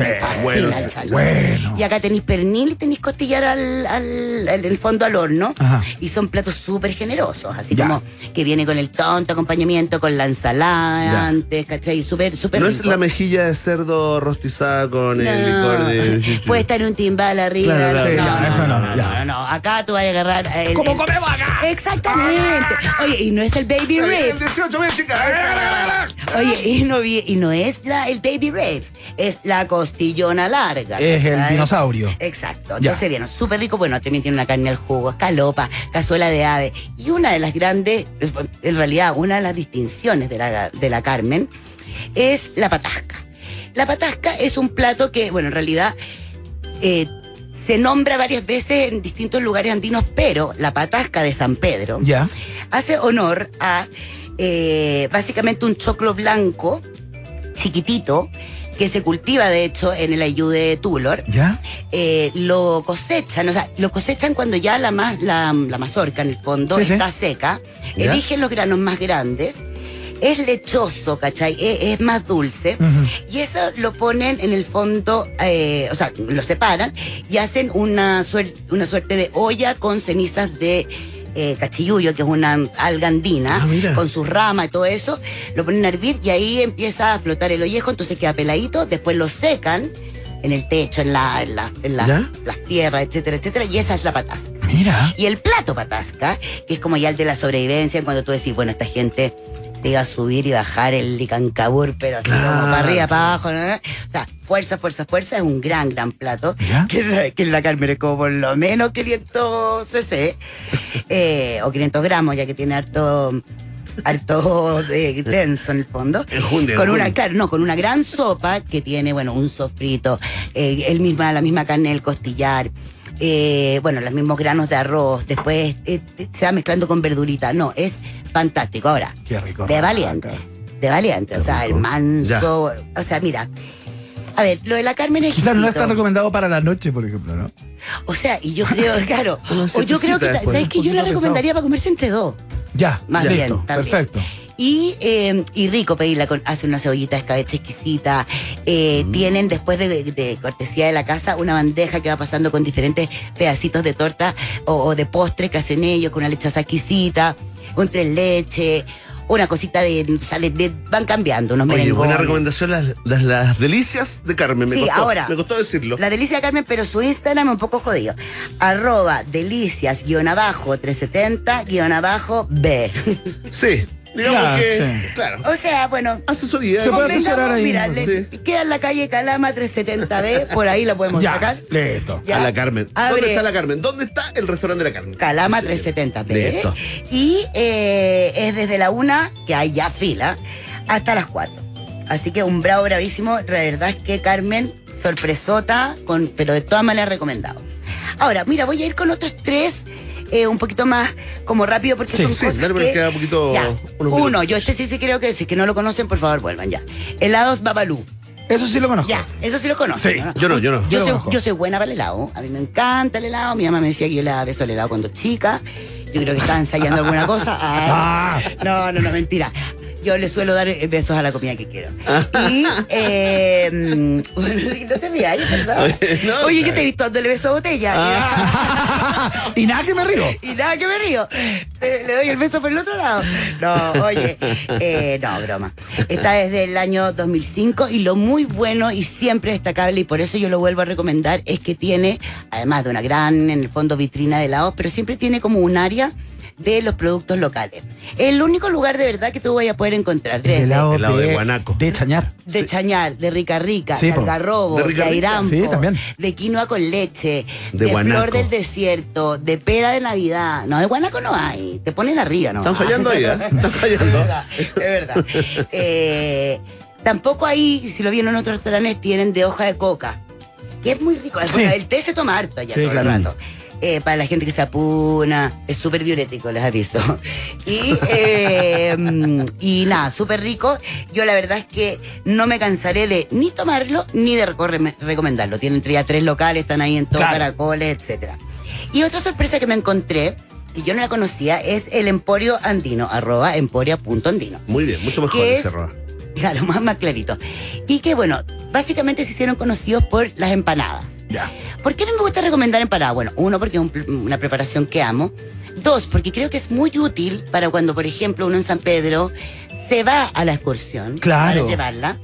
bueno, el sí. chancho. Bueno. Y acá tenéis pernil y tenéis costillar al, al, al- en el fondo al horno. Ajá. Y son platos súper generosos, así Ya. como que viene con el tonto acompañamiento, con la ensalada Ya. antes, ¿cachai? Súper, súper No es la mejilla de cerdo rostizada con el licor de. Puede estar un timbal arriba. Claro, claro, no, no, eso no, no, no, ya. no, no. Acá tú vas a agarrar el. ¿Cómo el- comemos acá? Exactamente. Oye, y no es el baby ribs. 18, ven, chica. Oye, y no, y no es la, el baby ribs, es la costillona larga. Es el dinosaurio. Exacto. Entonces, bien, súper rico. Bueno, también tiene una carne al jugo, calopa, cazuela de ave. Y una de las grandes, en realidad, una de las distinciones de la, de la Carmen es la patasca. La patasca es un plato que, bueno, en realidad eh, se nombra varias veces en distintos lugares andinos, pero la patasca de San Pedro Ya. hace honor a eh, básicamente un choclo blanco chiquitito que se cultiva de hecho en el ayude de Tulor. ¿Ya? Eh, lo cosechan, o sea, lo cosechan cuando ya la, la, la mazorca en el fondo Sí, sí. está seca, ¿Ya? eligen los granos más grandes, es lechoso, ¿cachai? Es, es más dulce. Y eso lo ponen en el fondo, eh, o sea, lo separan y hacen una suerte de olla con cenizas de eh, cachiyuyo, que es una alga andina, Ah, con sus ramas y todo eso. Lo ponen a hervir y ahí empieza a flotar el ollejo, entonces queda peladito. Después lo secan en el techo, en, la, en, la- en la- las tierras, etcétera, etcétera. Y esa es la patasca. Mira. Y el plato patasca, que es como ya el de la sobrevivencia, cuando tú decís, bueno, esta gente se iba a subir y bajar el licancabur, pero así como para arriba, para abajo. ¿no? O sea, fuerza, fuerza, fuerza, es un gran, gran plato. Que, la- que la Carmen es como por lo menos 500 cc eh, o 500 gramos, ya que tiene harto harto eh, denso en el fondo. Enjundia, con una, claro, no, con una gran sopa que tiene, bueno, un sofrito, eh, el misma, la misma carne del costillar. eh, bueno, los mismos granos de arroz, después se va mezclando con verdurita. No, es fantástico. Ahora, Qué rico. de valiente, de valiente, o sea, el manso, o sea, mira, a ver, lo de la Carmen es Quizás no es exquisito. tan recomendado para la noche, por ejemplo, ¿no? O sea, y yo creo, claro, o yo creo que, después. ¿sabes qué? Yo la recomendaría para comerse entre dos. Ya, Más bien, también. perfecto. Y, eh, y rico pedirla con, hace una cebollita de escabeche exquisita. Eh, Mm. Tienen después de, de cortesía de la casa una bandeja que va pasando con diferentes pedacitos de torta o, o de postre que hacen ellos, con una lechaza exquisita, un tres leche, una cosita de, de- de- van cambiando, unos Oye, merengones. buena recomendación las, las, las delicias de Carmen. Me Sí, costó, ahora. Me costó decirlo. La delicia Carmen, pero su Instagram es un poco jodido. Arroba delicias guion abajo 370 guion abajo B. Sí, digamos Ya, que, sí. claro. o sea, bueno. Asesoría. Se puede asesorar ahí, Mira, Sí. queda en la calle Calama 370B, por ahí la podemos Ya, sacar. listo. Ya. A la Carmen. Abre. ¿Dónde está la Carmen? ¿Dónde está el restaurante de la Carmen? Calama Sí. 370B. Listo. Y eh, es desde la una, que hay ya fila, hasta las 4. Así que un bravo, bravísimo. La verdad es que Carmen, sorpresota, con, pero de todas maneras recomendado. Ahora, mira, voy a ir con otros tres. Eh, un poquito más como rápido porque Sí, son sí, cosas dale, que... queda un poquito- Ya. unos Uno, yo este sí sí creo que si que no lo conocen, por favor vuelvan ya. Helados Babalú. Eso sí lo conozco. Ya, eso sí lo conocen. Sí, ¿no? yo no, yo no. Yo soy, conozco. yo soy buena para el helado. A mí me encanta el helado. Mi mamá me decía que yo le daba beso al helado cuando chica. Yo creo que estaba ensayando alguna cosa. Ah. Ay, no, no, no, mentira. Yo le suelo dar eh, besos a la comida que quiero. Y, eh, bueno, no te rías, ¿verdad? Oye, no, Oye, yo te he visto dándole beso a botella. y nada que me río. Y nada que me río. Le, le doy el beso por el otro lado. No, oye, eh, no, broma. Está desde el año 2005 y lo muy bueno y siempre destacable, y por eso yo lo vuelvo a recomendar, es que tiene, además de una gran, en el fondo, vitrina de helados, pero siempre tiene como un área de los productos locales. El único lugar de verdad que tú vayas a poder encontrar desde helado, helado de guanaco. De chañar. de chañar, de rica rica, Sí, de algarrobo, De de, rica airampo, Sí, también. de quinoa con leche, De de, flor del desierto, de pera de Navidad. No, de guanaco no hay. Te ponen arriba, ¿no? Están fallando ahí, ¿eh? Están Es fallando. verdad, es verdad. Eh, tampoco ahí, si lo vieron en otros restaurantes, tienen de hoja de coca. Que es muy rico. Sí. Bueno, el té se toma harto ya Sí, todo el rato. Eh, para la gente que se apuna, es súper diurético, les aviso. Y, eh, mm, y nada, súper rico. Yo la verdad es que no me cansaré de ni tomarlo ni de recomendarlo. Tienen entre ya tres locales, están ahí en todo, Claro. caracoles, etcétera. Y otra sorpresa que me encontré, y yo no la conocía, es el Emporio Andino, arroba emporia.andino. Muy bien, mucho mejor ¿Qué ese es? Claro, más, más clarito. Y que bueno, básicamente se hicieron conocidos por las empanadas. Ya. ¿Por qué a mí me gusta recomendar empanadas? Bueno, uno, porque es un una preparación que amo. Dos, porque creo que es muy útil para cuando, por ejemplo, uno en San Pedro se va a la excursión Claro. para llevarla.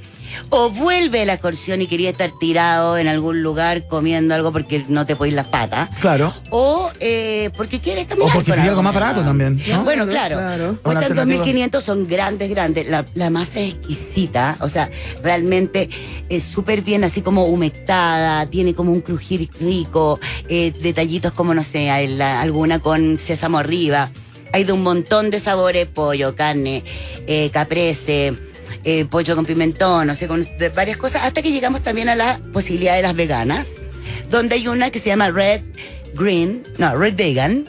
O vuelve a la excursión y quería estar tirado en algún lugar comiendo algo porque no te podéis las patas. Claro. O eh, porque quieres caminar. O porque quería algo más barato también, ¿no? Bueno, claro. claro. Cuestan alternativa. 2.500, son grandes, grandes. La, la masa es exquisita, o sea, realmente es súper bien, así como humectada, tiene como un crujir rico, eh, detallitos como, no sé, alguna con sésamo arriba. Hay de un montón de sabores, pollo, carne, eh, caprese, eh, pollo con pimentón, no sé, con varias cosas, hasta que llegamos también a la posibilidad de las veganas, donde hay una que se llama Red Green, no, Red Vegan,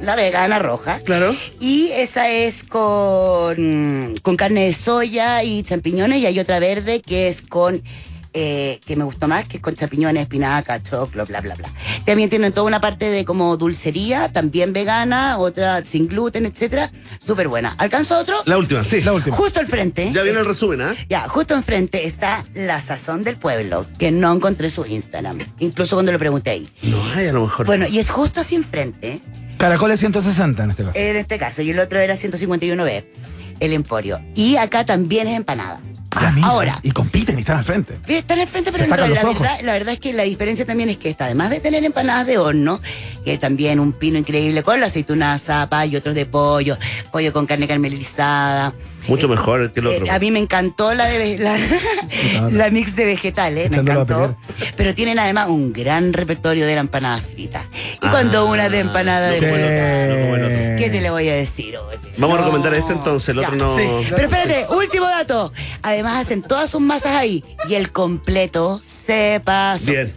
la vegana roja. Claro. Y esa es con, con carne de soya y champiñones y hay otra verde que es con, eh, que me gustó más, que es con champiñones, espinaca, choclo, bla, bla, bla. También tienen toda una parte de como dulcería, también vegana, otra sin gluten, etcétera. Súper buena. ¿Alcanzo otro? La última, sí. La última. Justo al frente. Ya viene el resumen, ¿ah? Ya, justo enfrente está la sazón del pueblo, que no encontré su Instagram, incluso cuando lo pregunté ahí. No hay a lo mejor. Bueno, y es justo así enfrente, Caracoles 160 en este caso. en este caso, y el otro era 151B, el Emporio. Y acá también es empanadas. Ah, mira, Ahora, Y compiten y están al frente. Están al frente, pero sacan la verdad, la verdad es que la diferencia también es que esta, además de tener empanadas de horno, que también un pino increíble con la aceituna zapa y otros de pollo, pollo con carne caramelizada. Mucho mejor que el Eh, otro. a mí me encantó la de la, la mix de vegetales, me encantó. Pero tienen además un gran repertorio de la empanada frita. Y cuando una de empanada de no pollo, ¿qué te le voy a decir? oye? Vamos a recomendar este entonces, el otro no. Sí. Pero espérate, último dato. Además hacen todas sus masas ahí y el completo se pasó. Bien.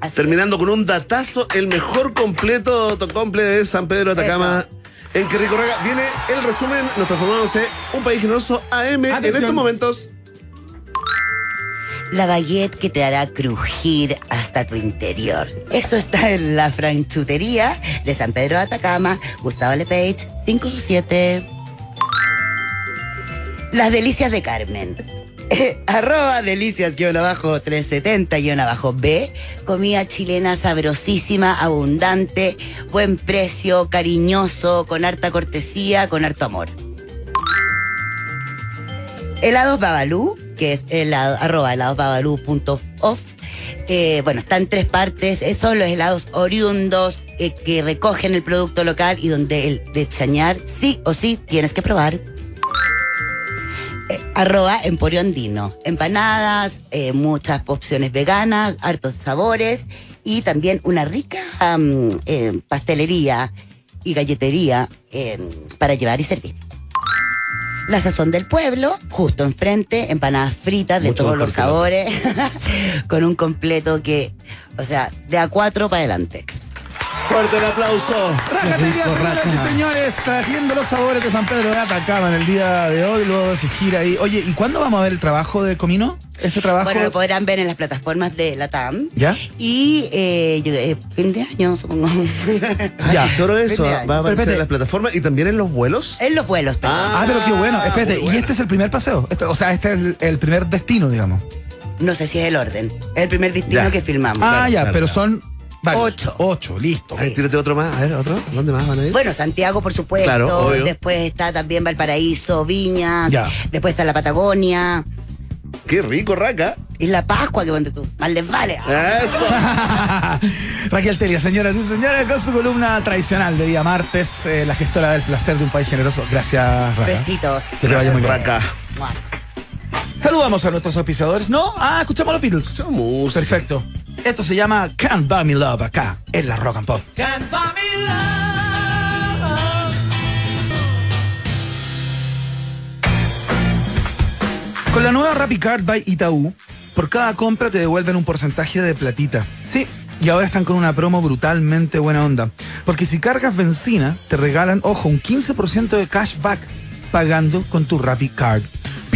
Así Terminando con un datazo, el mejor completo autocomple de San Pedro de Atacama. En que viene el resumen, nos transformamos en un país generoso AM en Atención. estos momentos. La baguette que te hará crujir hasta tu interior. Esto está en la franchutería de San Pedro de Atacama, Gustavo Lepage, 57. Las delicias de Carmen. Arroba delicias-370-B. Comida chilena sabrosísima, abundante, buen precio, cariñoso, con harta cortesía, con harto amor. Helados Babalú, que es helado, arroba heladosbabalú.off. Eh, bueno, está en tres partes. Son los helados oriundos eh, que recogen el producto local y donde el de Chañar sí o sí tienes que probar. Eh, arroba Emporio Andino. Empanadas, eh, muchas opciones veganas, hartos sabores y también una rica eh, pastelería y galletería para llevar y servir. La sazón del pueblo, justo enfrente, empanadas fritas de Mucho todos los sabores, con un completo que, o sea, de a cuatro para adelante. Fuerte el aplauso. Rajatería, señoras y señores, trayendo los sabores de San Pedro de Atacama en el día de hoy, luego de su gira ahí. Oye, ¿y cuándo vamos a ver el trabajo de Comino? Ese trabajo. Bueno, lo podrán ver en las plataformas de la TAM. ¿Ya? Y eh, yo- eh, fin de año, supongo. Ya. Choro eso. Va a aparecer Espérate. en las plataformas y también en los vuelos. en los vuelos. pero Ah, pero qué bueno. Espérate, muy y este es el primer paseo. Este- o sea, este es el, el primer destino, digamos. No sé si es el orden. Es el primer destino Ya. que filmamos. ah, ya, claro, pero claro. son. Varios. Ocho. Ocho, listo. Ay, tírate otro más. A ver, otro. ¿Dónde más van a ir? Bueno, Santiago, por supuesto. Claro, obvio. Después está también Valparaíso, Viñas. Ya. Después está la Patagonia. Qué rico, Raca. Y la Pascua, que ponte tú. Más les vale. Eso. Raquel Telia, señoras y señores, con su columna tradicional de día martes, eh, la gestora del placer de un país generoso. Gracias, Raca. Besitos. Que te vaya muy bien. Raca. Saludamos a nuestros auspiciadores. ¿No? Ah, escuchamos a los Beatles. Música. Perfecto. Esto se llama Can't Buy Me Love acá, en la Rock and Pop. Con la nueva Rappi Card by Itaú, por cada compra te devuelven un porcentaje de platita. Sí, y ahora están con una promo brutalmente buena onda. Porque si cargas benzina, te regalan, ojo, un 15% de cashback pagando con tu Rappi Card.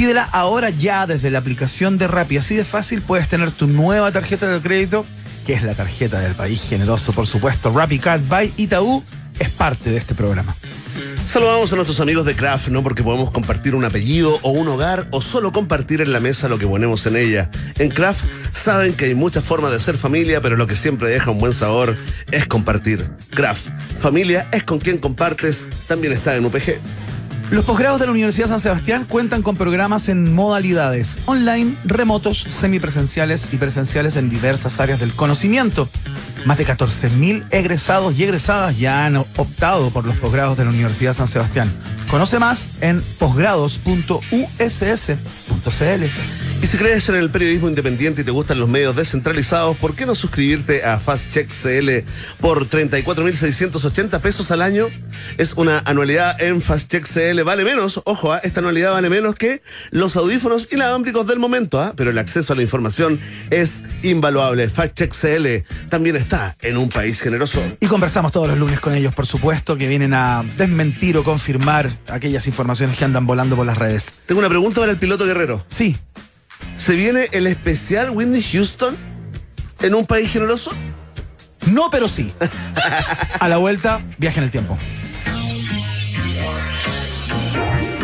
Pídela ahora ya desde la aplicación de Rappi. Así de fácil puedes tener tu nueva tarjeta de crédito, que es la tarjeta del país generoso, por supuesto. Rappi Card by Itaú es parte de este programa. Saludamos a nuestros amigos de Kraft, ¿no? Porque podemos compartir un apellido o un hogar o solo compartir en la mesa lo que ponemos en ella. En Kraft saben que hay muchas formas de ser familia, pero lo que siempre deja un buen sabor es compartir. Kraft, familia es con quien compartes, también está en UPG. Los posgrados de la Universidad San Sebastián cuentan con programas en modalidades online, remotos, semipresenciales y presenciales en diversas áreas del conocimiento. Más de 14.000 egresados y egresadas ya han optado por los posgrados de la Universidad San Sebastián. Conoce más en posgrados.uss.cl. Y si crees en el periodismo independiente y te gustan los medios descentralizados, ¿por qué no suscribirte a Fast Check CL por 34.680 pesos al año? Es una anualidad en Fast Check CL. Vale menos, ojo, ¿ah? esta anualidad vale menos que los audífonos inalámbricos del momento, ¿ah? pero el acceso a la información es invaluable. Fast Check CL también está en un país generoso. Y conversamos todos los lunes con ellos, por supuesto, que vienen a desmentir o confirmar aquellas informaciones que andan volando por las redes. Tengo una pregunta para el piloto guerrero. Sí, ¿Se viene el especial Whitney Houston en un país generoso? no, pero sí. A la vuelta, viaje en el tiempo.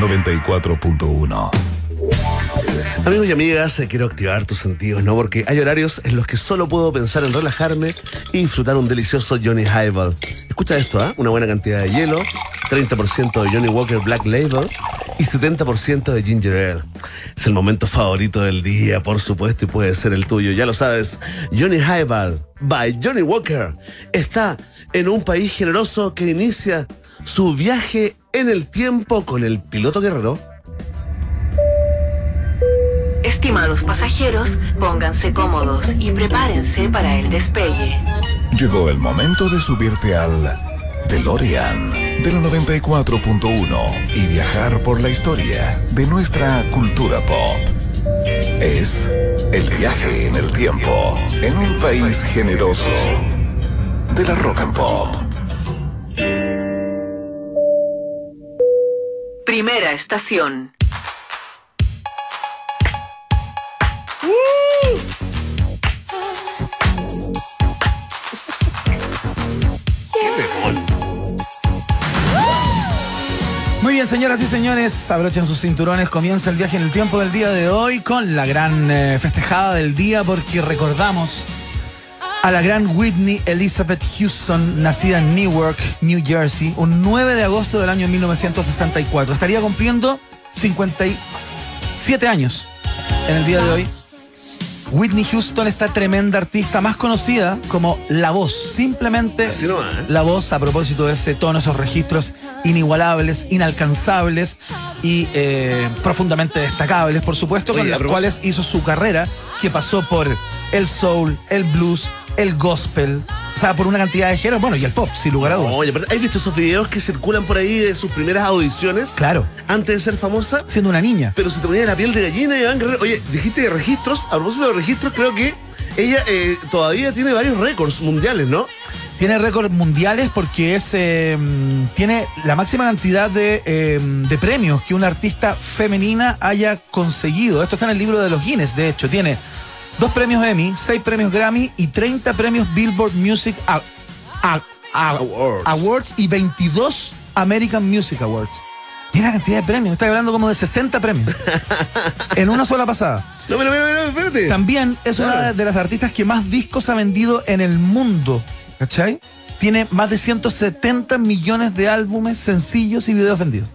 94.1. Amigos y amigas, quiero activar tus sentidos, ¿no? Porque hay horarios en los que solo puedo pensar en relajarme y disfrutar un delicioso Johnny Highball. Escucha esto, ¿ah? Una buena cantidad de hielo, 30% de Johnny Walker Black Label y 70% de Ginger Ale. Es el momento favorito del día, por supuesto, y puede ser el tuyo, ya lo sabes. Johnny Highball by Johnny Walker está en un país generoso que inicia su viaje en el tiempo con el piloto guerrero. Estimados pasajeros, pónganse cómodos y prepárense para el despegue. Llegó el momento de subirte al DeLorean de la 94.1 y viajar por la historia de nuestra cultura pop. Es el viaje en el tiempo en un país generoso de la rock and pop. Primera estación. Muy bien, señoras y señores, abrochen sus cinturones. Comienza el viaje en el tiempo del día de hoy con la gran eh, festejada del día porque recordamos a la gran Whitney Elizabeth Houston, nacida en Newark, New Jersey, un 9 de agosto del año 1964. Estaría cumpliendo 57 años en el día de hoy. Whitney Houston, esta tremenda artista más conocida como La Voz. Simplemente ¿eh? La Voz a propósito de ese tono, esos registros inigualables, inalcanzables y eh, profundamente destacables, por supuesto, Oye, con las cuales hizo su carrera, que pasó por el soul, el blues, el gospel, o sea, por una cantidad de géneros, bueno, y el pop, sin lugar a dudas. Oye, pero ¿has visto esos videos que circulan por ahí de sus primeras audiciones? Claro. Antes de ser famosa. Siendo una niña. Pero se te ponía la piel de gallina, Iván Guerrero. Oye, dijiste de registros. A propósito de registros, creo que ella eh, todavía tiene varios récords mundiales, ¿no? Tiene récords mundiales porque es eh, tiene la máxima cantidad de, eh, de premios que una artista femenina haya conseguido. Esto está en el libro de los Guinness, de hecho. Tiene dos premios Emmy, seis premios Grammy y 30 premios Billboard Music A- A- A- Awards. Awards y 22 American Music Awards. Mira la cantidad de premios. Estoy hablando como de 60 premios. en una sola pasada. No, pero, pero, pero, espérate. También es una de las artistas que más discos ha vendido en el mundo. ¿Cachai? Tiene más de 170 millones de álbumes, sencillos y videos vendidos.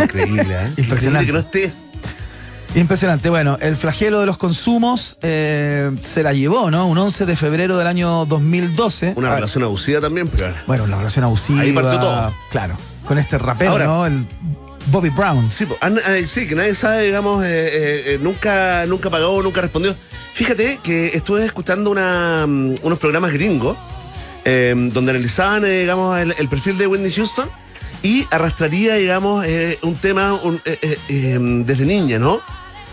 Increíble, ¿eh? Impresionante. Increíble que no esté. Impresionante. Bueno, el flagelo de los consumos eh, se la llevó, ¿no? Un 11 de febrero del año 2012. Una Ah, relación abusiva también, pero. Bueno, la relación abusiva. Ahí partió todo. Claro. Con este rapero, Ahora- ¿no? El Bobby Brown. Sí, eh, sí, que nadie sabe, digamos, eh, nunca, nunca pagó, nunca respondió. Fíjate que estuve escuchando una, mm, unos programas gringos eh, donde analizaban, digamos, el, el perfil de Whitney Houston y arrastraría, digamos, eh, un tema un- eh, eh, eh, desde niña, ¿no?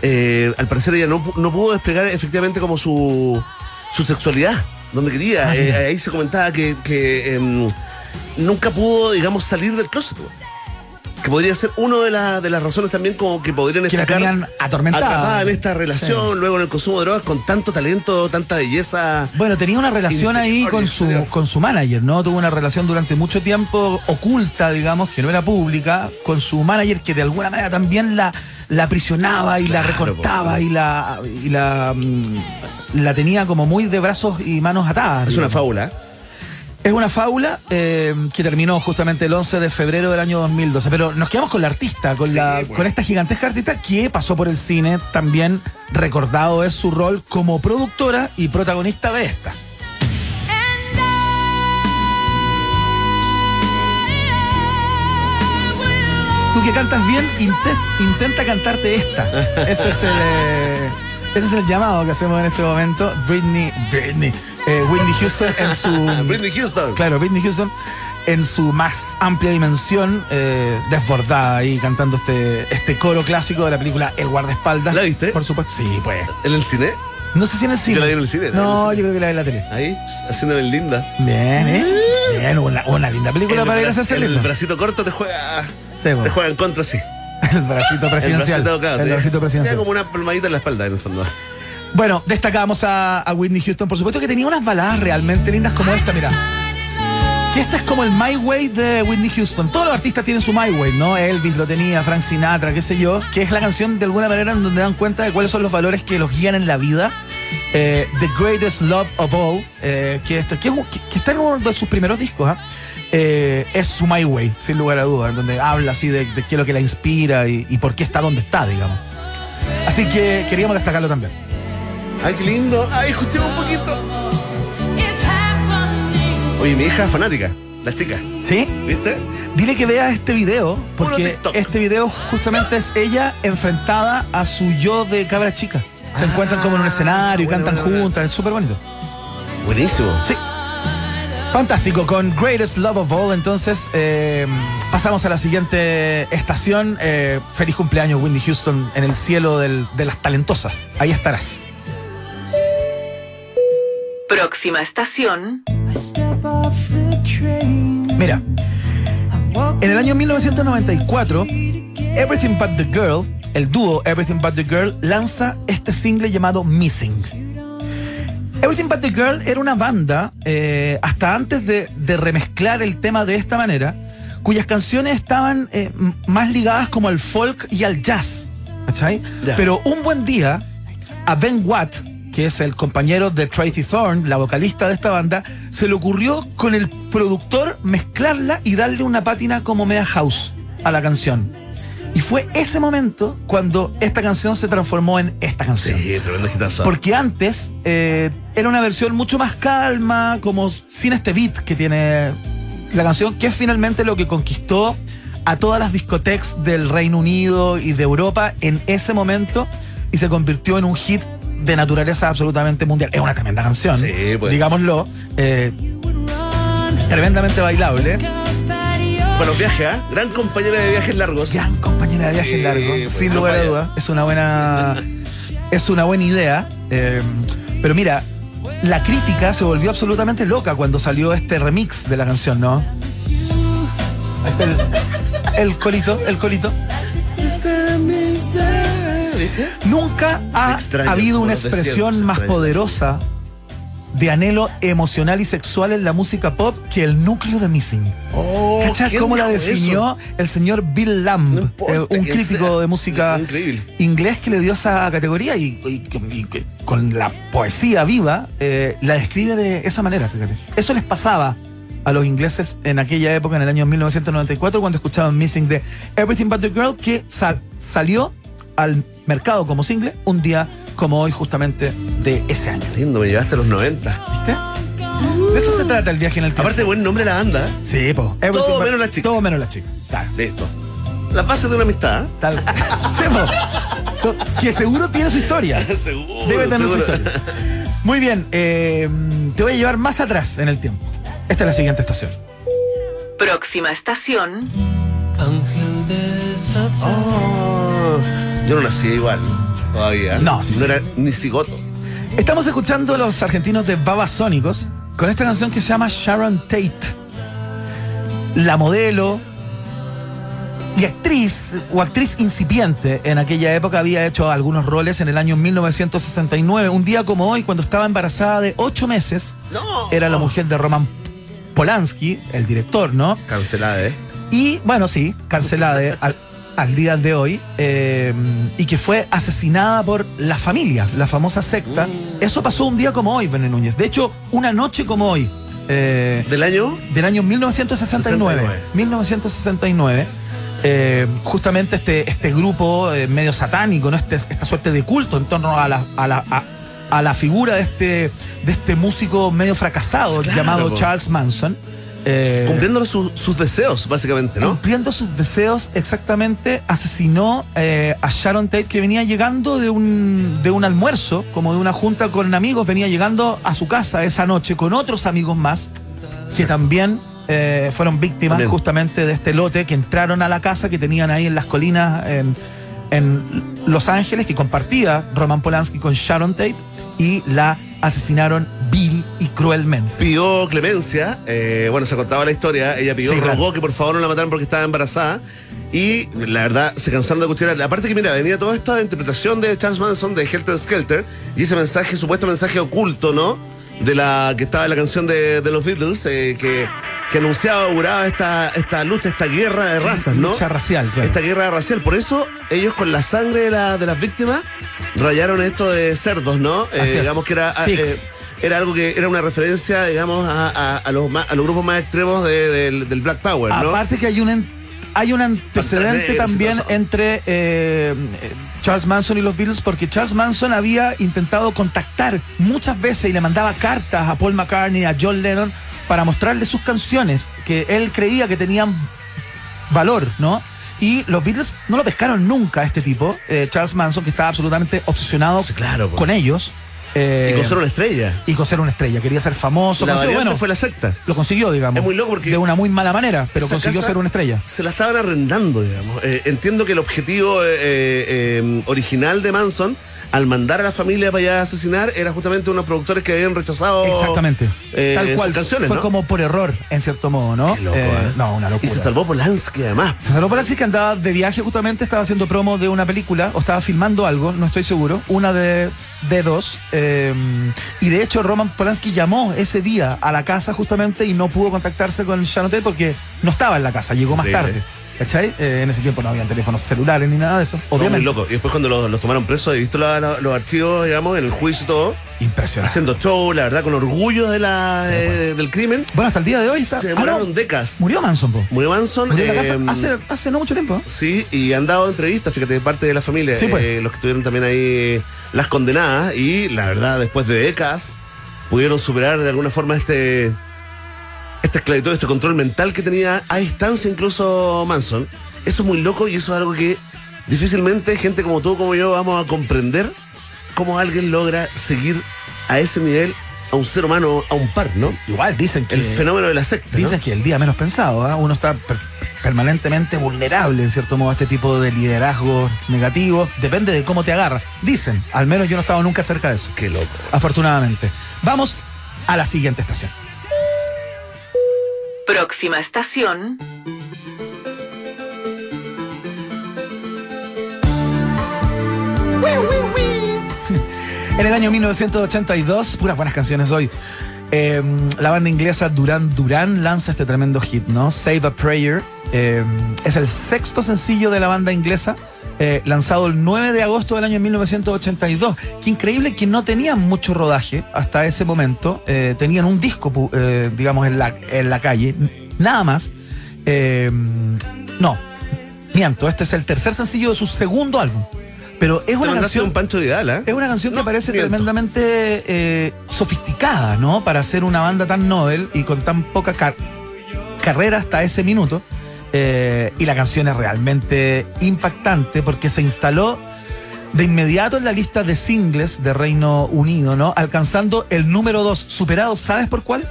Eh, al parecer ella no, no pudo desplegar efectivamente como su, su sexualidad, donde quería. Ah, Eh, ahí se comentaba que, que, em, nunca pudo, digamos, salir del closet. Que podría ser una de, la- de las razones también como que podrían Que la explicar tenían atormentada. en esta relación, luego en el consumo de drogas, con tanto talento, tanta belleza. Bueno, tenía una relación ahí con su, con su manager, ¿no? Tuvo una relación durante mucho tiempo oculta, digamos, que no era pública, con su manager que de alguna manera también la, la aprisionaba y la recortaba y la y la, mm, la tenía como muy de brazos y manos atadas. Es una fábula. Es una fábula eh, que terminó justamente el 11 de febrero del año 2012. Pero nos quedamos con la artista, con, Sí, la, bueno. con esta gigantesca artista que pasó por el cine. También recordado es su rol como productora y protagonista de esta. Tú que cantas bien, inte- intenta cantarte esta. Ese es el, eh, ese es el llamado que hacemos en este momento. Britney, Britney, eh, Whitney Houston en su... Britney Houston. Claro, Britney Houston en su más amplia dimensión, eh, desbordada ahí cantando este, este coro clásico de la película El guardaespaldas. ¿La viste? Por supuesto, sí, pues. ¿En el cine? No sé si en el cine. Yo la vi en el cine, No, el cine. yo creo que la vi en la tele. Ahí, haciéndome linda. Bien, ¿eh? Bien, una, una linda película El para ir a hacerse el, bracito corto te juega. Sí. Te juega en contra, sí. El bracito presidencial. El bracito, claro, El te- bracito te presidencial. como una palmadita en la espalda, en el fondo. Bueno, destacamos a, Whitney Houston, por supuesto que tenía unas baladas realmente lindas como esta, mira. Que esta es como el My Way de Whitney Houston. Todos los artistas tienen su My Way, ¿no? Elvis lo tenía, Frank Sinatra, qué sé yo. Que es la canción de alguna manera en donde dan cuenta de cuáles son los valores que los guían en la vida. Eh, The Greatest Love of All, eh, que, que, está en uno de sus primeros discos, ¿ah? Eh, es su My Way, sin lugar a dudas, donde habla así de, de qué es lo que la inspira y, y por qué está donde está, digamos. Así que queríamos destacarlo también. Ay, qué lindo. Ay, escuchemos un poquito. Oye, mi hija es fanática, la chica. ¿Sí? ¿Viste? Dile que vea este video, porque este video justamente es ella enfrentada a su yo de cabra chica. Se encuentran como en un escenario, y cantan bueno, bueno. juntas, es súper bonito. Buenísimo. Sí. Fantástico, con Greatest Love of All, entonces eh, pasamos a la siguiente estación. Eh, feliz cumpleaños, Windy Houston, en el cielo del- de las talentosas. Ahí estarás. Próxima estación. Mira, en el año 1994, Everything But the Girl, el dúo Everything But the Girl, lanza este single llamado Missing. Everything But the Girl era una banda, eh, hasta antes de, de remezclar el tema de esta manera, cuyas canciones estaban eh, más ligadas como al folk y al jazz. ¿cachai? Pero un buen día, a Ben Watt, que es el compañero de Tracy Thorn, la vocalista de esta banda, se le ocurrió con el productor mezclarla y darle una pátina como media house a la canción. Y fue ese momento cuando esta canción se transformó en esta canción. Sí, tremendo hitazo. Porque antes eh, era una versión mucho más calma, como sin este beat que tiene la canción, que es finalmente lo que conquistó a todas las discotecas del Reino Unido y de Europa en ese momento y se convirtió en un hit de naturaleza absolutamente mundial. Es una tremenda canción, Sí, pues. digámoslo. eh, tremendamente bailable. Bueno, viaje, ¿ah? Gran compañera de viajes largos. Gran compañera de viajes Sí, largos, pues, sin no lugar a dudas. Es una buena, es una buena idea. eh, pero mira, la crítica se volvió absolutamente loca cuando salió este remix de la canción, ¿no? Ahí está el, el colito, el colito. ¿Viste? Nunca ha Extraño, habido una expresión más poderosa de anhelo emocional y sexual en la música pop que el núcleo de Missing. Oh, ¿Cachai ¿quién cómo la definió el señor Bill Lamb, No importa eh, un crítico sea. de música Increíble. inglés que le dio esa categoría y, y- y que con la poesía viva eh, la describe de esa manera, fíjate. Eso les pasaba a los ingleses en aquella época, en el año 1994, cuando escuchaban Missing de Everything But the Girl, que sa- salió al mercado como single un día como hoy, justamente de ese año. Lindo, me llevaste a los 90. ¿Viste? De eso se trata el viaje en el tiempo. Aparte, buen nombre de la banda. ¿eh? Sí, po. Everything Todo menos la chica. Todo menos la chica. Claro. Listo. Las bases de una amistad. ¿eh? Tal. Sí, po. Que seguro tiene su historia. seguro. Debe tener su historia. Muy bien, eh, te voy a llevar más atrás en el tiempo. Esta es la siguiente estación. Próxima estación. Oh, yo no nací igual. Todavía. No, sí, no sí. era ni cigoto. Estamos escuchando los argentinos de Babasónicos con esta canción que se llama Sharon Tate. La modelo y actriz o actriz incipiente en aquella época había hecho algunos roles en el año 1969. Un día como hoy, cuando estaba embarazada de ocho meses, No. era la mujer de Roman Polanski, el director, ¿no? Cancelada, ¿eh? Y bueno, sí, cancelada de- al, al día de hoy, eh, y que fue asesinada por la familia, la famosa secta. Eso pasó un día como hoy, Bené Núñez. De hecho, una noche como hoy. eh, ¿Del año? del año 1969. 69. 1969. eh, justamente este, este grupo eh, medio satánico, ¿no? Este- esta suerte de culto en torno a la, a la, a- a la figura de este, de este músico medio fracasado Claro, llamado. Charles Manson. Eh, Cumpliendo su- sus deseos, básicamente, ¿no? Cumpliendo sus deseos, exactamente, asesinó eh, a Sharon Tate, que venía llegando de un, de un almuerzo, como de una junta con amigos, venía llegando a su casa esa noche con otros amigos más, que también eh, fueron víctimas También. justamente de este lote, que entraron a la casa que tenían ahí en las colinas en, en Los Ángeles, que compartía Roman Polanski con Sharon Tate, y la asesinaron vil cruelmente. Pidió clemencia, eh, bueno, se contaba la historia, ella pidió, Sí, claro. rogó que por favor no la mataran porque estaba embarazada. Y la verdad, se cansaron de cuchillar. Aparte que, mira, venía toda esta interpretación de Charles Manson de Helter Skelter y ese mensaje, supuesto mensaje oculto, ¿no? De la que estaba en la canción de, de los Beatles, eh, que, que anunciaba, auguraba esta, esta lucha, esta guerra de razas, ¿no? Lucha racial, claro. Esta guerra racial. Por eso, ellos con la sangre de, la- de las víctimas rayaron esto de cerdos, ¿no? Eh, digamos que era. ah, eh, era algo que era una referencia, digamos, a, a- a los, más- a los grupos más extremos de- del, del Black Power, ¿no? Aparte que hay un hay un antecedente también entre eh, Charles Manson y los Beatles porque Charles Manson había intentado contactar muchas veces y le mandaba cartas a Paul McCartney, a John Lennon para mostrarle sus canciones que él creía que tenían valor, ¿no? Y los Beatles no lo pescaron nunca a este tipo, eh, Charles Manson, que estaba absolutamente obsesionado claro, po. con ellos. Eh, y con ser una estrella. y con ser una estrella, quería ser famoso. La consiguió- bueno, fue la secta. lo consiguió, digamos. Es muy loco porque De una muy mala manera, pero consiguió ser una estrella. Se la estaban arrendando, digamos. Eh, entiendo que el objetivo eh, original de Manson, al mandar a la familia para allá a asesinar, era justamente unos productores que habían rechazado. Exactamente. eh, Tal sus cual. canciones, fue ¿no? como por error, en cierto modo, ¿no? Qué loco, Eh, ¿eh? No, una Y locura. se salvó Polanski, además. Se salvó Polanski que andaba de viaje justamente, estaba haciendo promo de una película o estaba filmando algo, no estoy seguro, una de, de dos. eh, y de hecho Roman Polanski llamó ese día a la casa justamente y no pudo contactarse con Tate porque no estaba en la casa, llegó más tarde. ¿Cachai? Eh, en ese tiempo no habían teléfonos celulares ni nada de eso. Muy Obviamente. loco. Y después cuando los, los tomaron presos, he visto la- la- los archivos, digamos, en el juicio y todo, Impresionante. haciendo show, la verdad, con orgullo de la, eh, del crimen. Bueno, hasta el día de hoy está. Se ah, demoraron no, décadas. murió Manson, po. Murió Manson. Murió en la casa eh, hace, hace no mucho tiempo. Sí, y han dado entrevistas, fíjate, de parte de la familia, Sí, pues. eh, los que estuvieron también ahí, las condenadas, y la verdad, después de décadas, pudieron superar de alguna forma este esta esclavitud, este control mental que tenía a distancia incluso Manson. Eso es muy loco y eso es algo que difícilmente gente como tú, como yo, vamos a comprender cómo alguien logra seguir a ese nivel a un ser humano, a un par, ¿no? Igual dicen que. El fenómeno de la secta. ¿no? Dicen que el día menos pensado, ¿ah? uno está per- permanentemente vulnerable en cierto modo a este tipo de liderazgos negativos. Depende de cómo te agarras. Dicen, al menos yo no he estado nunca cerca de eso. Qué loco. Afortunadamente. Vamos a la siguiente estación. Próxima estación. En el año 1982, puras buenas canciones hoy. Eh, la banda inglesa Duran Duran lanza este tremendo hit, ¿no? Save a Prayer. eh, es el sexto sencillo de la banda inglesa, eh, lanzado el 9 de agosto del año 1982. Qué increíble que no tenían mucho rodaje hasta ese momento. eh, tenían un disco, eh, digamos, en la, en la calle, nada más. Eh, no, miento, este es el tercer sencillo de su segundo álbum. Pero es una canción. un Pancho Vidal, ¿eh? Es una canción que No, parece miento. tremendamente eh, sofisticada, ¿no? Para ser una banda tan novel y con tan poca car- carrera hasta ese minuto. Eh, y la canción es realmente impactante porque se instaló de inmediato en la lista de singles de Reino Unido, ¿no? Alcanzando el número 2, superado, ¿sabes por cuál?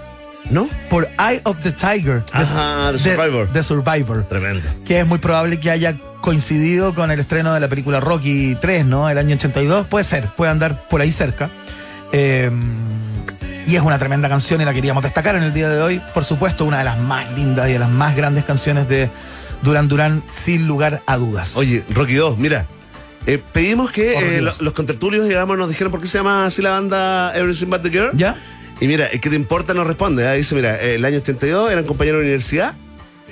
¿No? Por Eye of the Tiger. de- Ajá, The Survivor. The Survivor Tremendo. que es muy probable que haya coincidido con el estreno de la película Rocky 3, ¿no? El año 82. Puede ser, puede andar por ahí cerca. Eh, y es una tremenda canción y la queríamos destacar en el día de hoy. Por supuesto, una de las más lindas y de las más grandes canciones de Duran Duran, sin lugar a dudas. Oye, Rocky 2, mira. eh, pedimos que Por eh, Dios. lo- los contertulios, digamos, nos dijeran por qué se llama así la banda Everything But the Girl. ¿Ya? Y mira, ¿qué te importa? Nos responde. ¿eh? Dice, mira, eh, el año 82 eran compañeros de universidad.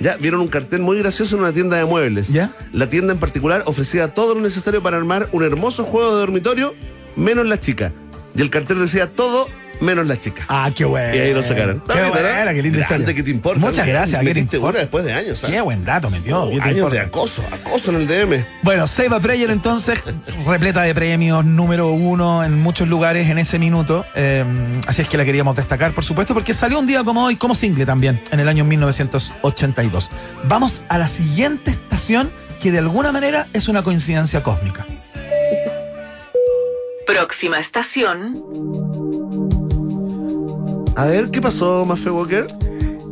Ya vieron un cartel muy gracioso en una tienda de muebles. ¿Ya? La tienda en particular ofrecía todo lo necesario para armar un hermoso juego de dormitorio, menos la chica. Y el cartel decía todo menos la chica. Ah, qué bueno. Y ahí lo sacaron. Qué No, ¿verdad? buena, qué linda historia. ¿qué te importa? Muchas gracias, ¿qué te importa? después de años. ¿sabes? Qué buen dato me dio. Oh, ¿qué años importa? de acoso, acoso en el DM. Bueno, Save a Prayer entonces, repleta de premios, número uno en muchos lugares en ese minuto. eh, así es que la queríamos destacar, por supuesto, porque salió un día como hoy, como single también, en el año 1982. Vamos a la siguiente estación, que de alguna manera es una coincidencia cósmica. Próxima estación. A ver, ¿qué pasó, Mafe Walker?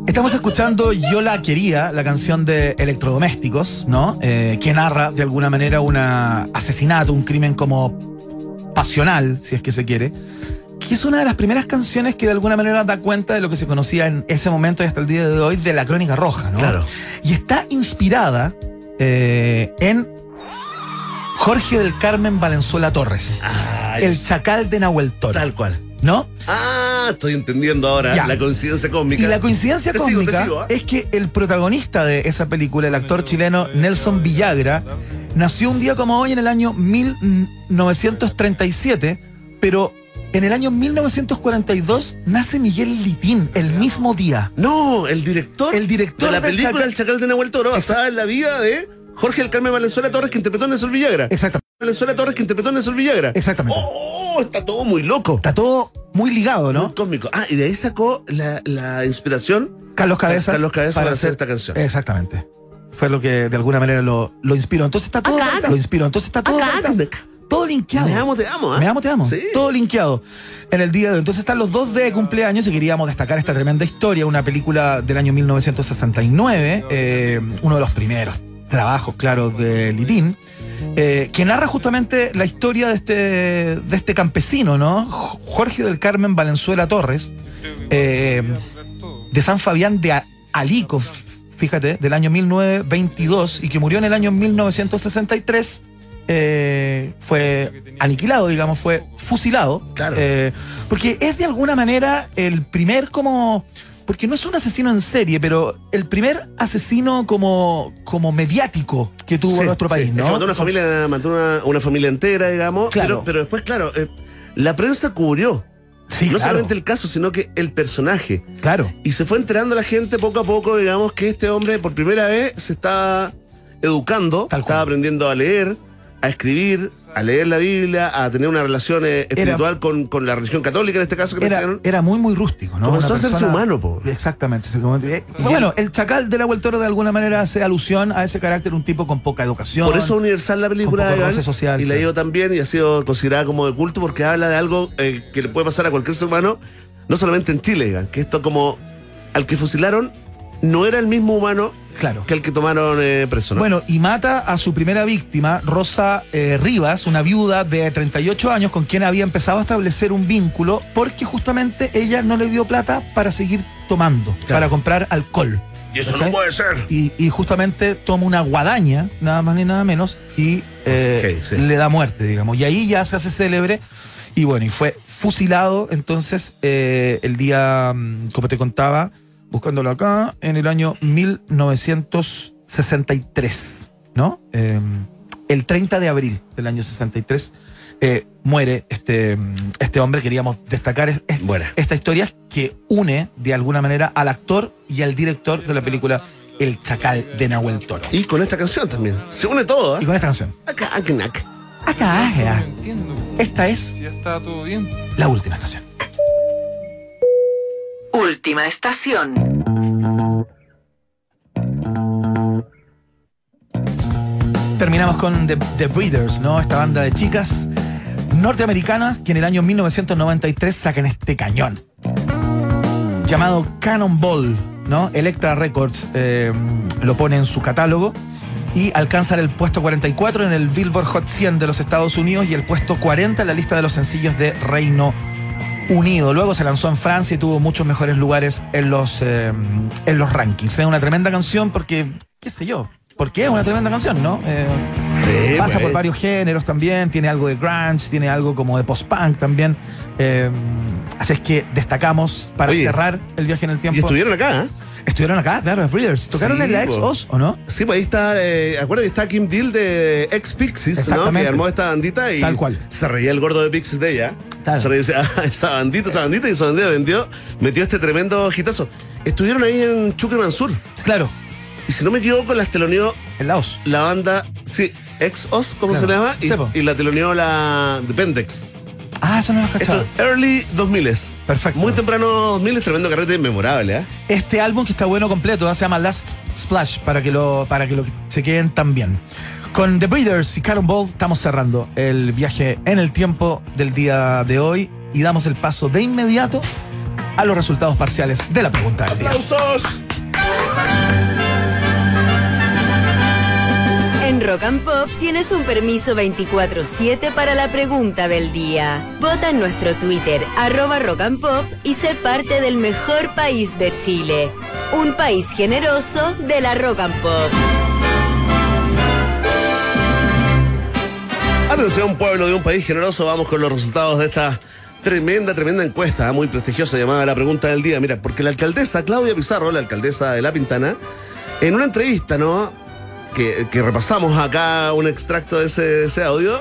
Estamos escuchando Yo la quería, la canción de Electrodomésticos, ¿no? Eh, que narra de alguna manera un asesinato, un crimen como pasional, si es que se quiere, que es una de las primeras canciones que de alguna manera da cuenta de lo que se conocía en ese momento y hasta el día de hoy de la Crónica Roja, ¿no? Claro. Y está inspirada eh, en Jorge del Carmen Valenzuela Torres, Ay, el chacal de Nahuel Toro, tal cual. ¿No? Ah, estoy entendiendo ahora Ya. la coincidencia cósmica. Y la coincidencia Te cósmica sigo, ¿ah? es que el protagonista de esa película, el actor chileno Nelson Villagra, nació un día como hoy en el año 1937, pero en el año 1942 nace Miguel Litín, el mismo día. No, el director, El director de la película Chacal- El Chacal de Nahuel Toro, basada en la vida de Jorge del Carmen Valenzuela Torres, que interpretó a Nelson Villagra. Exactamente. Valenzuela Torres, que interpretó a Nelson Villagra. Exactamente. Oh, está todo muy loco. Está todo muy ligado, ¿no? Muy cómico. Ah, y de ahí sacó la, la inspiración Carlos Cabezas. Carlos Cabezas para hacer esta canción. Exactamente. Fue lo que de alguna manera lo, lo inspiró. Entonces está todo. Acá, acá. Lo inspiró. Entonces está todo. Acá, acá. Todo linkeado. Me amo, te amo, ¿ah? Me amo, te amo. Sí. Todo linkeado. En el día de hoy. Entonces están los dos de cumpleaños y queríamos destacar esta tremenda historia. Una película del año 1969. eh, uno de los primeros trabajos, claro, de Litín. Eh, que narra justamente la historia de este, de este campesino, ¿no? Jorge del Carmen Valenzuela Torres. eh, de San Fabián de Alico, fíjate, del año 1922 y que murió en el año 1963. eh, fue aniquilado, digamos, fue fusilado. Claro. Eh, porque es de alguna manera el primer como. Porque no es un asesino en serie, pero el primer asesino como, como mediático que tuvo Sí, nuestro sí. país, Es que ¿no? mató una familia, mató una, una familia entera, digamos. Claro. Pero, pero después, claro, eh, la prensa cubrió. Sí, no claro. solamente el caso, sino que el personaje. Claro. Y se fue enterando la gente poco a poco, digamos, que este hombre por primera vez se estaba educando, Tal cual. estaba aprendiendo a leer, a escribir, a leer la Biblia, a tener una relación eh, espiritual con, con la religión católica en este caso que Era, era muy, muy rústico, ¿no? Comenzó a hacerse humano, po. Exactamente. eh, bueno, el chacal de la Toro de alguna manera hace alusión a ese carácter, un tipo con poca educación. Por eso es universal la película social, y la claro. también y ha sido considerada como de culto porque habla de algo eh, que le puede pasar a cualquier ser humano, no solamente en Chile, que esto como al que fusilaron no era el mismo humano Claro. que el que tomaron eh, preso. ¿no? Bueno, y mata a su primera víctima, Rosa eh, Rivas, una viuda de 38 años con quien había empezado a establecer un vínculo porque justamente ella no le dio plata para seguir tomando, para comprar alcohol. y eso no puede ser. Y, y justamente toma una guadaña, nada más ni nada menos, y eh, sí. le da muerte, digamos. Y ahí ya se hace célebre. Y bueno, y fue fusilado entonces eh, el día, mm, como te contaba, buscándolo acá, en el año 1963, ¿no? Eh, el 30 de abril del año 63 eh, muere este, mm, este hombre. Queríamos destacar es- es- Buena. esta historia que une de alguna manera al actor y al director de la película El Chacal de Nahuel Toro. Y con esta canción también. Se une todo, Y ¿eh? con esta canción. Acá, acá, acá. Acá, ajea. entiendo. Esta es Ya está todo bien. la última estación. Última estación. Terminamos con The, The Breeders, ¿no? Esta banda de chicas norteamericanas que en el año 1993 sacan este cañón. Llamado Cannonball, ¿no? Electra Records eh, lo pone en su catálogo y alcanza el puesto 44 en el Billboard Hot 100 de los Estados Unidos y el puesto 40 en la lista de los sencillos de Reino Unido. Luego se lanzó en Francia y tuvo muchos mejores lugares en los, eh, en los rankings. Es una tremenda canción porque, qué sé yo, porque es una tremenda canción, ¿no? Eh, Sí, pasa pues. por varios géneros también, tiene algo de grunge, tiene algo como de post-punk también. Eh, así es que destacamos para Oye, cerrar el viaje en el tiempo. Y estuvieron acá, ¿eh? Estuvieron acá, claro, los Breeders. ¿Tocaron Sí, en la ex. Oz o no? Sí, pues ahí está, eh, acuérdate que está Kim Deal de ex Pixies, ¿no? Que armó esta bandita y Tal cual. se reía el gordo de Pixies de ella. Claro. Se reía ah, esa bandita, esa bandita, y esa bandita vendió, metió este tremendo hitazo. Estuvieron ahí en Chucre Mansur. Claro, Y si no me equivoco, las teloneó en la Oz. la banda, sí, ex Oz, ¿cómo Claro. se llama? Y, y la teloneó la de Pendex. Ah, eso no lo has Esto cachado. es early 2000 Perfecto. Muy temprano 2000 tremendo carrete memorable, ¿eh? Este álbum que está bueno completo ¿eh? se llama Last Splash para que lo para que lo se queden también. Con The Breeders y Cannonball estamos cerrando el viaje en el tiempo del día de hoy y damos el paso de inmediato a los resultados parciales de la pregunta del día. ¡Aplausos! Rock and Pop tienes un permiso 24-7 para la pregunta del día. Vota en nuestro Twitter, arroba Rock y sé parte del mejor país de Chile. Un país generoso de la Rock and Pop. Atención, pueblo de un país generoso, vamos con los resultados de esta tremenda, tremenda encuesta, muy prestigiosa, llamada la pregunta del día. Mira, porque la alcaldesa Claudia Pizarro, la alcaldesa de La Pintana, en una entrevista, ¿no? Que, repasamos acá un extracto de ese, audio,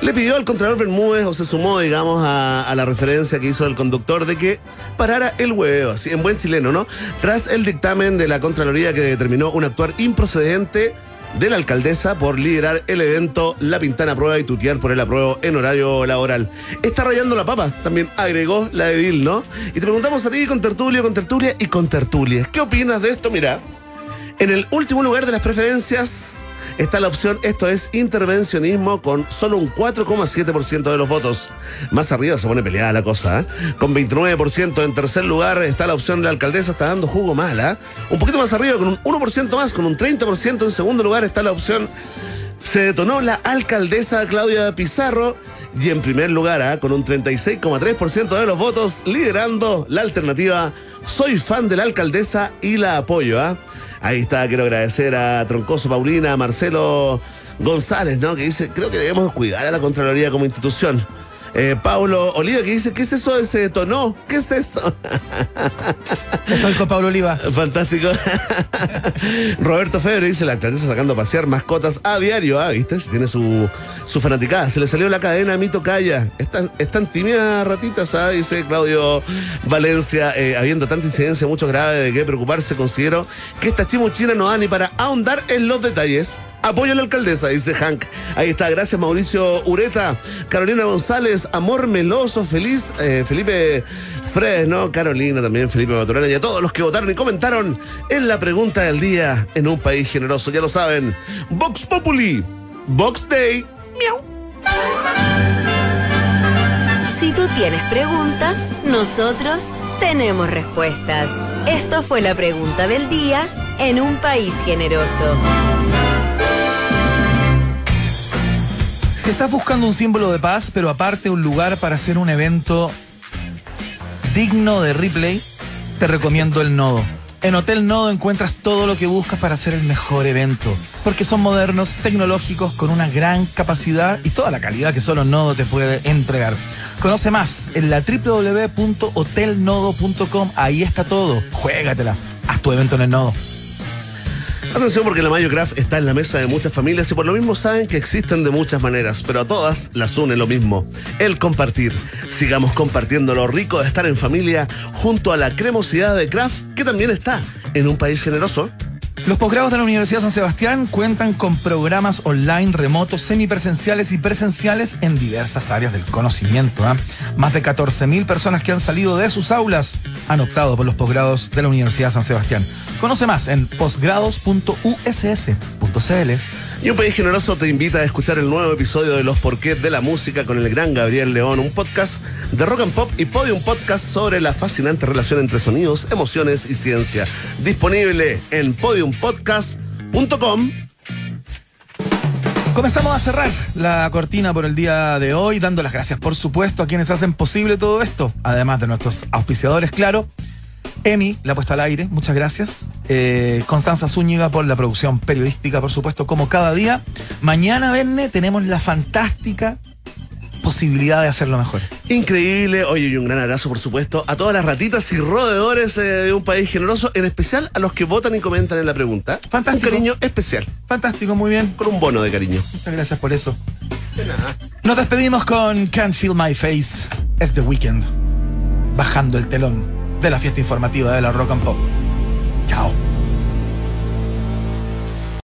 le pidió al Contralor Bermúdez, o se sumó, digamos, a, a la referencia que hizo el conductor de que parara el huevo, así en buen chileno, ¿no? Tras el dictamen de la Contraloría que determinó un actuar improcedente de la alcaldesa por liderar el evento La Pintana Prueba y tutear por el apruebo en horario laboral. Está rayando la papa, también agregó la edil, ¿no? Y te preguntamos a ti con tertulio, con tertulia y con tertulia. ¿Qué opinas de esto? Mira, en el último lugar de las preferencias está la opción esto es intervencionismo con solo un 4,7% de los votos. Más arriba se pone peleada la cosa, ¿eh? Con 29% en tercer lugar está la opción de la alcaldesa, está dando jugo mala. Un poquito más arriba con un 1% más, con un 30% en segundo lugar está la opción se detonó la alcaldesa Claudia Pizarro y en primer lugar, ¿ah? con un 36,3% de los votos, liderando la alternativa Soy fan de la alcaldesa y la apoyo. Ahí está, quiero agradecer a Troncoso Paulina, a Marcelo González, ¿no? Que dice, creo que debemos cuidar a la Contraloría como institución. Eh, Pablo Oliva que dice, ¿qué es eso de se detonó? ¿Qué es eso? Estoy con Pablo Oliva. Fantástico. Roberto Febre dice, la alcaldesa sacando a pasear mascotas a diario. Ah, ¿viste? Tiene su, su fanaticada. Se le salió la cadena a Mito Calla. Están, están tímidas ratitas, ah, dice Claudio Valencia. Eh, habiendo tanta incidencia, mucho grave de qué preocuparse, considero que esta chimuchina no da ni para ahondar en los detalles. Apoyo a la alcaldesa, dice Hank. Ahí está, gracias Mauricio Ureta, Carolina González, Amor Meloso, feliz, eh, Felipe Fresno, Carolina también, Felipe Maturana y a todos los que votaron y comentaron en la pregunta del día en un país generoso, ya lo saben. Vox Populi, Vox Day, miau. Si tú tienes preguntas, nosotros tenemos respuestas. Esto fue la pregunta del día en un país generoso. Si estás buscando un símbolo de paz, pero aparte un lugar para hacer un evento digno de replay, te recomiendo el Nodo. En Hotel Nodo encuentras todo lo que buscas para hacer el mejor evento, porque son modernos, tecnológicos, con una gran capacidad y toda la calidad que solo Nodo te puede entregar. Conoce más en la www.hotelnodo.com, ahí está todo, juégatela, haz tu evento en el Nodo. Atención porque la Mayo Craft está en la mesa de muchas familias y por lo mismo saben que existen de muchas maneras, pero a todas las une lo mismo, el compartir. Sigamos compartiendo lo rico de estar en familia junto a la cremosidad de Craft que también está en un país generoso. Los posgrados de la Universidad San Sebastián cuentan con programas online, remotos, semipresenciales y presenciales en diversas áreas del conocimiento. ¿ah? Más de 14.000 personas que han salido de sus aulas han optado por los posgrados de la Universidad San Sebastián. Conoce más en posgrados.uss.cl. Y un país generoso te invita a escuchar el nuevo episodio de Los Porqués de la Música con el gran Gabriel León, un podcast de rock and pop y podium podcast sobre la fascinante relación entre sonidos, emociones y ciencia. Disponible en podiumpodcast.com. Comenzamos a cerrar la cortina por el día de hoy, dando las gracias, por supuesto, a quienes hacen posible todo esto, además de nuestros auspiciadores, claro. Emi, la puesta al aire, muchas gracias. Eh, Constanza Zúñiga por la producción periodística, por supuesto, como cada día. Mañana, Verne, tenemos la fantástica posibilidad de hacerlo mejor. Increíble. Oye, y un gran abrazo, por supuesto, a todas las ratitas y roedores eh, de un país generoso, en especial a los que votan y comentan en la pregunta. Fantástico. Un cariño especial. Fantástico, muy bien. Con un bono de cariño. Muchas gracias por eso. De nada. Nos despedimos con Can't Feel My Face. Es The Weekend. Bajando el telón de la fiesta informativa de la Rock and Pop. Chao.